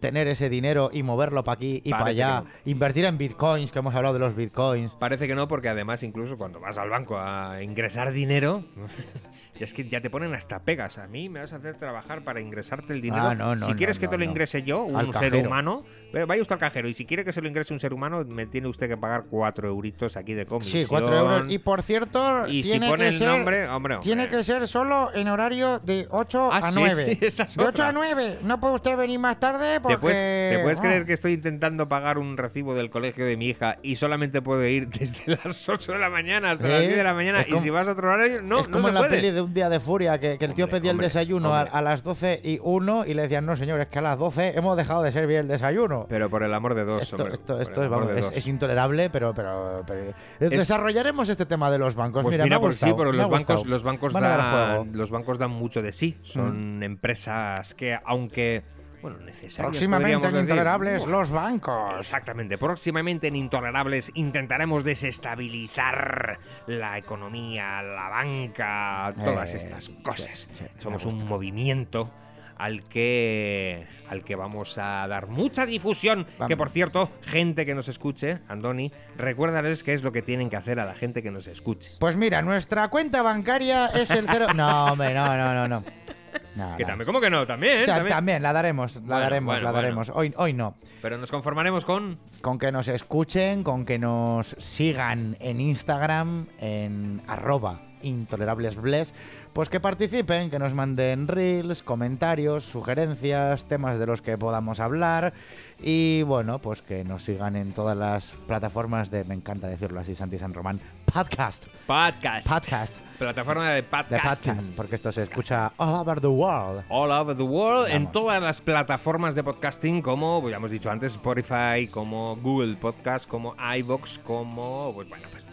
tener ese dinero y moverlo para aquí y para allá. Invertir en bitcoins, que hemos hablado de los bitcoins. Parece que no, porque además incluso cuando vas al banco a ingresar dinero, ya es que ya te ponen hasta pegas. A mí me vas a hacer trabajar para ingresarte el dinero. Ah, no, no, si quieres que te lo ingrese yo, un ser humano, vaya usted al cajero. Y si quiere que se lo ingrese un ser humano, me tiene usted que pagar cuatro euritos aquí de comisión. Sí, 4 euros. Y por cierto, Y si tiene pone que el ser, nombre, hombre, Tiene que ser solo en horario de 8 Ah, a sí, 9. sí, es de 8 otra. a 9. No puede usted venir más tarde porque... ¿Te puedes, te puedes Ah. creer que estoy intentando pagar un recibo del colegio de mi hija y solamente puedo ir desde las 8 de la mañana hasta las Sí, 10 de la mañana? Y si vas a otro horario, no, es no como se en la puede. peli de Un Día de Furia, que, que el tío Hombre, pedía hombre, el desayuno a, las 12 y 1 y le decían, no señor, es que a las 12 hemos dejado de servir el desayuno. Pero por el amor de Dios, Esto, hombre, esto, por es, vamos, intolerable, pero, pero, pero- desarrollaremos este tema de los bancos. Pues mira, mira, me ha porque sí, gustado, ha los bancos, los bancos dan, los bancos dan mucho de sí. Son empresas que, aunque bueno, necesarias. Próximamente en. Intolerables, los bancos. Exactamente. Próximamente en Intolerables intentaremos desestabilizar la economía, la banca, todas Eh, estas cosas. sí, Somos un movimiento al que al que vamos a dar mucha difusión. Vamos. Que por cierto, gente que nos escuche, Andoni, recuérdales qué es lo que tienen que hacer a la gente que nos escuche. Pues mira, nuestra cuenta bancaria es el cero. No, hombre, no, no, no, no. No, Que también, ¿cómo que no? También, O sea, también. también la daremos, la Bueno, daremos, bueno, la bueno. daremos. Hoy, hoy no. Pero nos conformaremos con. Con que nos escuchen, con que nos sigan en Instagram, en arroba intolerablesbless, pues que participen, que nos manden reels, comentarios, sugerencias, temas de los que podamos hablar y bueno, pues que nos sigan en todas las plataformas de, me encanta decirlo así, Santi San Román, podcast, Podcast. podcast, Plataforma de podcast, porque esto se escucha all over the world. All over the world, en todas las plataformas de podcasting, como ya hemos dicho antes, Spotify, como Google Podcast, como iBox, como. Pues bueno, pues.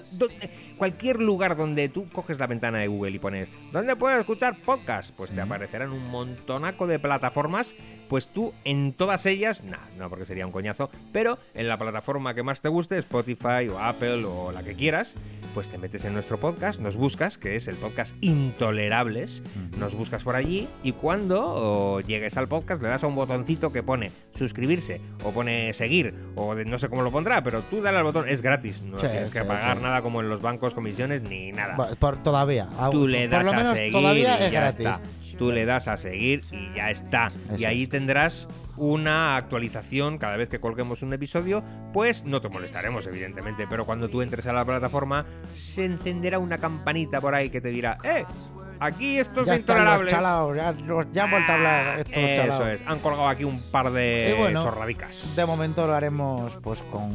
Cualquier lugar donde tú coges la ventana de Google y pones ¿Dónde puedo escuchar podcast? Pues te aparecerán un montonaco de plataformas. Pues tú en todas ellas, no, no porque sería un coñazo, pero en la plataforma que más te guste, Spotify o Apple o la que quieras, pues te metes en nuestro podcast, nos buscas, que es el podcast Intolerables, nos buscas por allí y cuando llegues al podcast le das a un botoncito que pone suscribirse o pone seguir o no sé cómo lo pondrá, pero tú dale al botón, es gratis, no Sí, tienes que sí, pagar sí. nada como en los bancos, comisiones ni nada. Por, todavía. Tú le por das a seguir todavía y es gratis. está. Tú le das a seguir y ya está. Eso y ahí tendrás una actualización cada vez que colguemos un episodio, pues no te molestaremos evidentemente, pero cuando tú entres a la plataforma se encenderá una campanita por ahí que te dirá, "Eh, aquí los intolerables." chalaos, ya, han vuelto a hablar estos Eso chalaos. es, han colgado aquí un par de bueno, chorradicas. De momento lo haremos pues con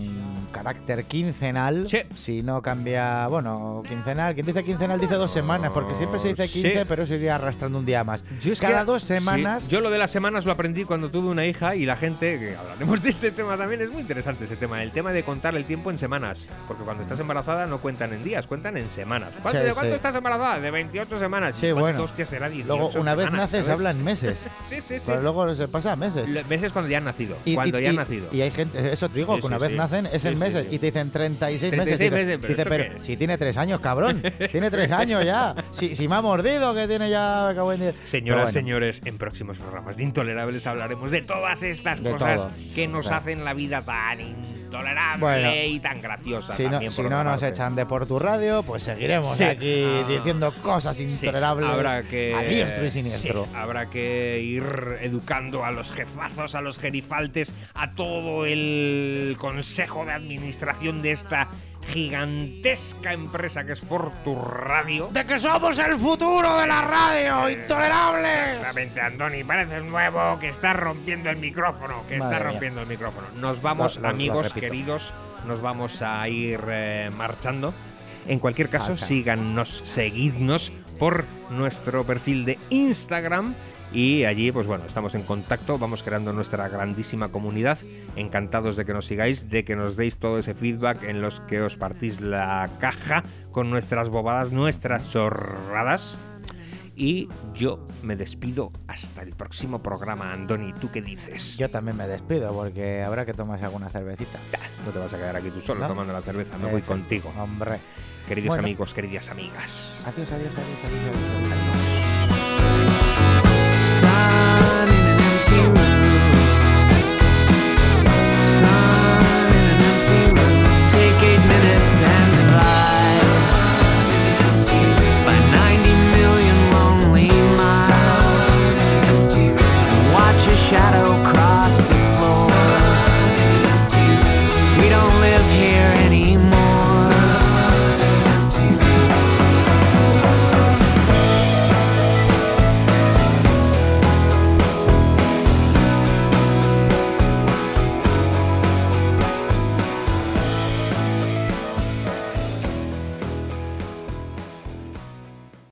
carácter quincenal. Sí. Si no cambia, bueno, quincenal. Quien dice quincenal dice dos semanas, porque siempre se dice Sí. 15, pero se iría arrastrando un día más. Yo es que- Cada dos sí, semanas. yo lo de las semanas lo aprendí cuando tuve una hija y la gente, que hablaremos de este tema también, es muy interesante ese tema, el tema de contar el tiempo en semanas. Porque cuando estás embarazada no cuentan en días, cuentan en semanas. ¿Cuánto, Sí, ¿De cuánto sí. estás embarazada? De 28 semanas. Sí, ¿Y cuánto bueno. hostia será 18 Luego, una vez semanas, naces, ¿sabes? hablan meses. Sí, sí, sí. Pero luego se pasa a meses. Meses cuando ya han nacido. Y, cuando y- ya han y- nacido. Y hay gente, eso te digo, Sí, que una sí, vez nacen es en meses y te dicen 36, 36 meses. meses, Dice, pero si tiene tres años, cabrón. tiene tres años ya. Si, si me ha mordido, que tiene ya. Señoras, bueno. señores, en próximos programas de Intolerables hablaremos de todas estas De cosas todo. que nos Claro. hacen la vida tan intolerable Bueno. y tan graciosa. Si no, también, si no nos echan de por tu radio, pues seguiremos aquí Ah. diciendo cosas Sí, habrá que, a diestro y siniestro. sí, habrá que ir educando a los jefazos, a los gerifaltes, a todo el consejo de administración de esta gigantesca empresa que es Fortu Radio. ¡De que somos el futuro de la radio! ¡Intolerables! Exactamente, Andoni, pareces nuevo que está rompiendo el micrófono, que Madre está mía. rompiendo el micrófono. Nos vamos, Lo- lo- lo amigos queridos, nos vamos a ir eh, marchando. En cualquier caso, Marcha. síganos, seguidnos, por nuestro perfil de Instagram y allí pues bueno, estamos en contacto, vamos creando nuestra grandísima comunidad, encantados de que nos sigáis, de que nos deis todo ese feedback en los que os partís la caja con nuestras bobadas, nuestras chorradas. Y yo me despido hasta el próximo programa, Andoni. ¿Tú qué dices? Yo también me despido porque habrá que tomarse alguna cervecita. No te vas a quedar aquí tú solo ¿No? tomando la cerveza, me voy contigo. Hombre. Queridos Bueno. amigos, queridas amigas. Adiós, adiós, adiós, adiós. adiós. Adiós. Sun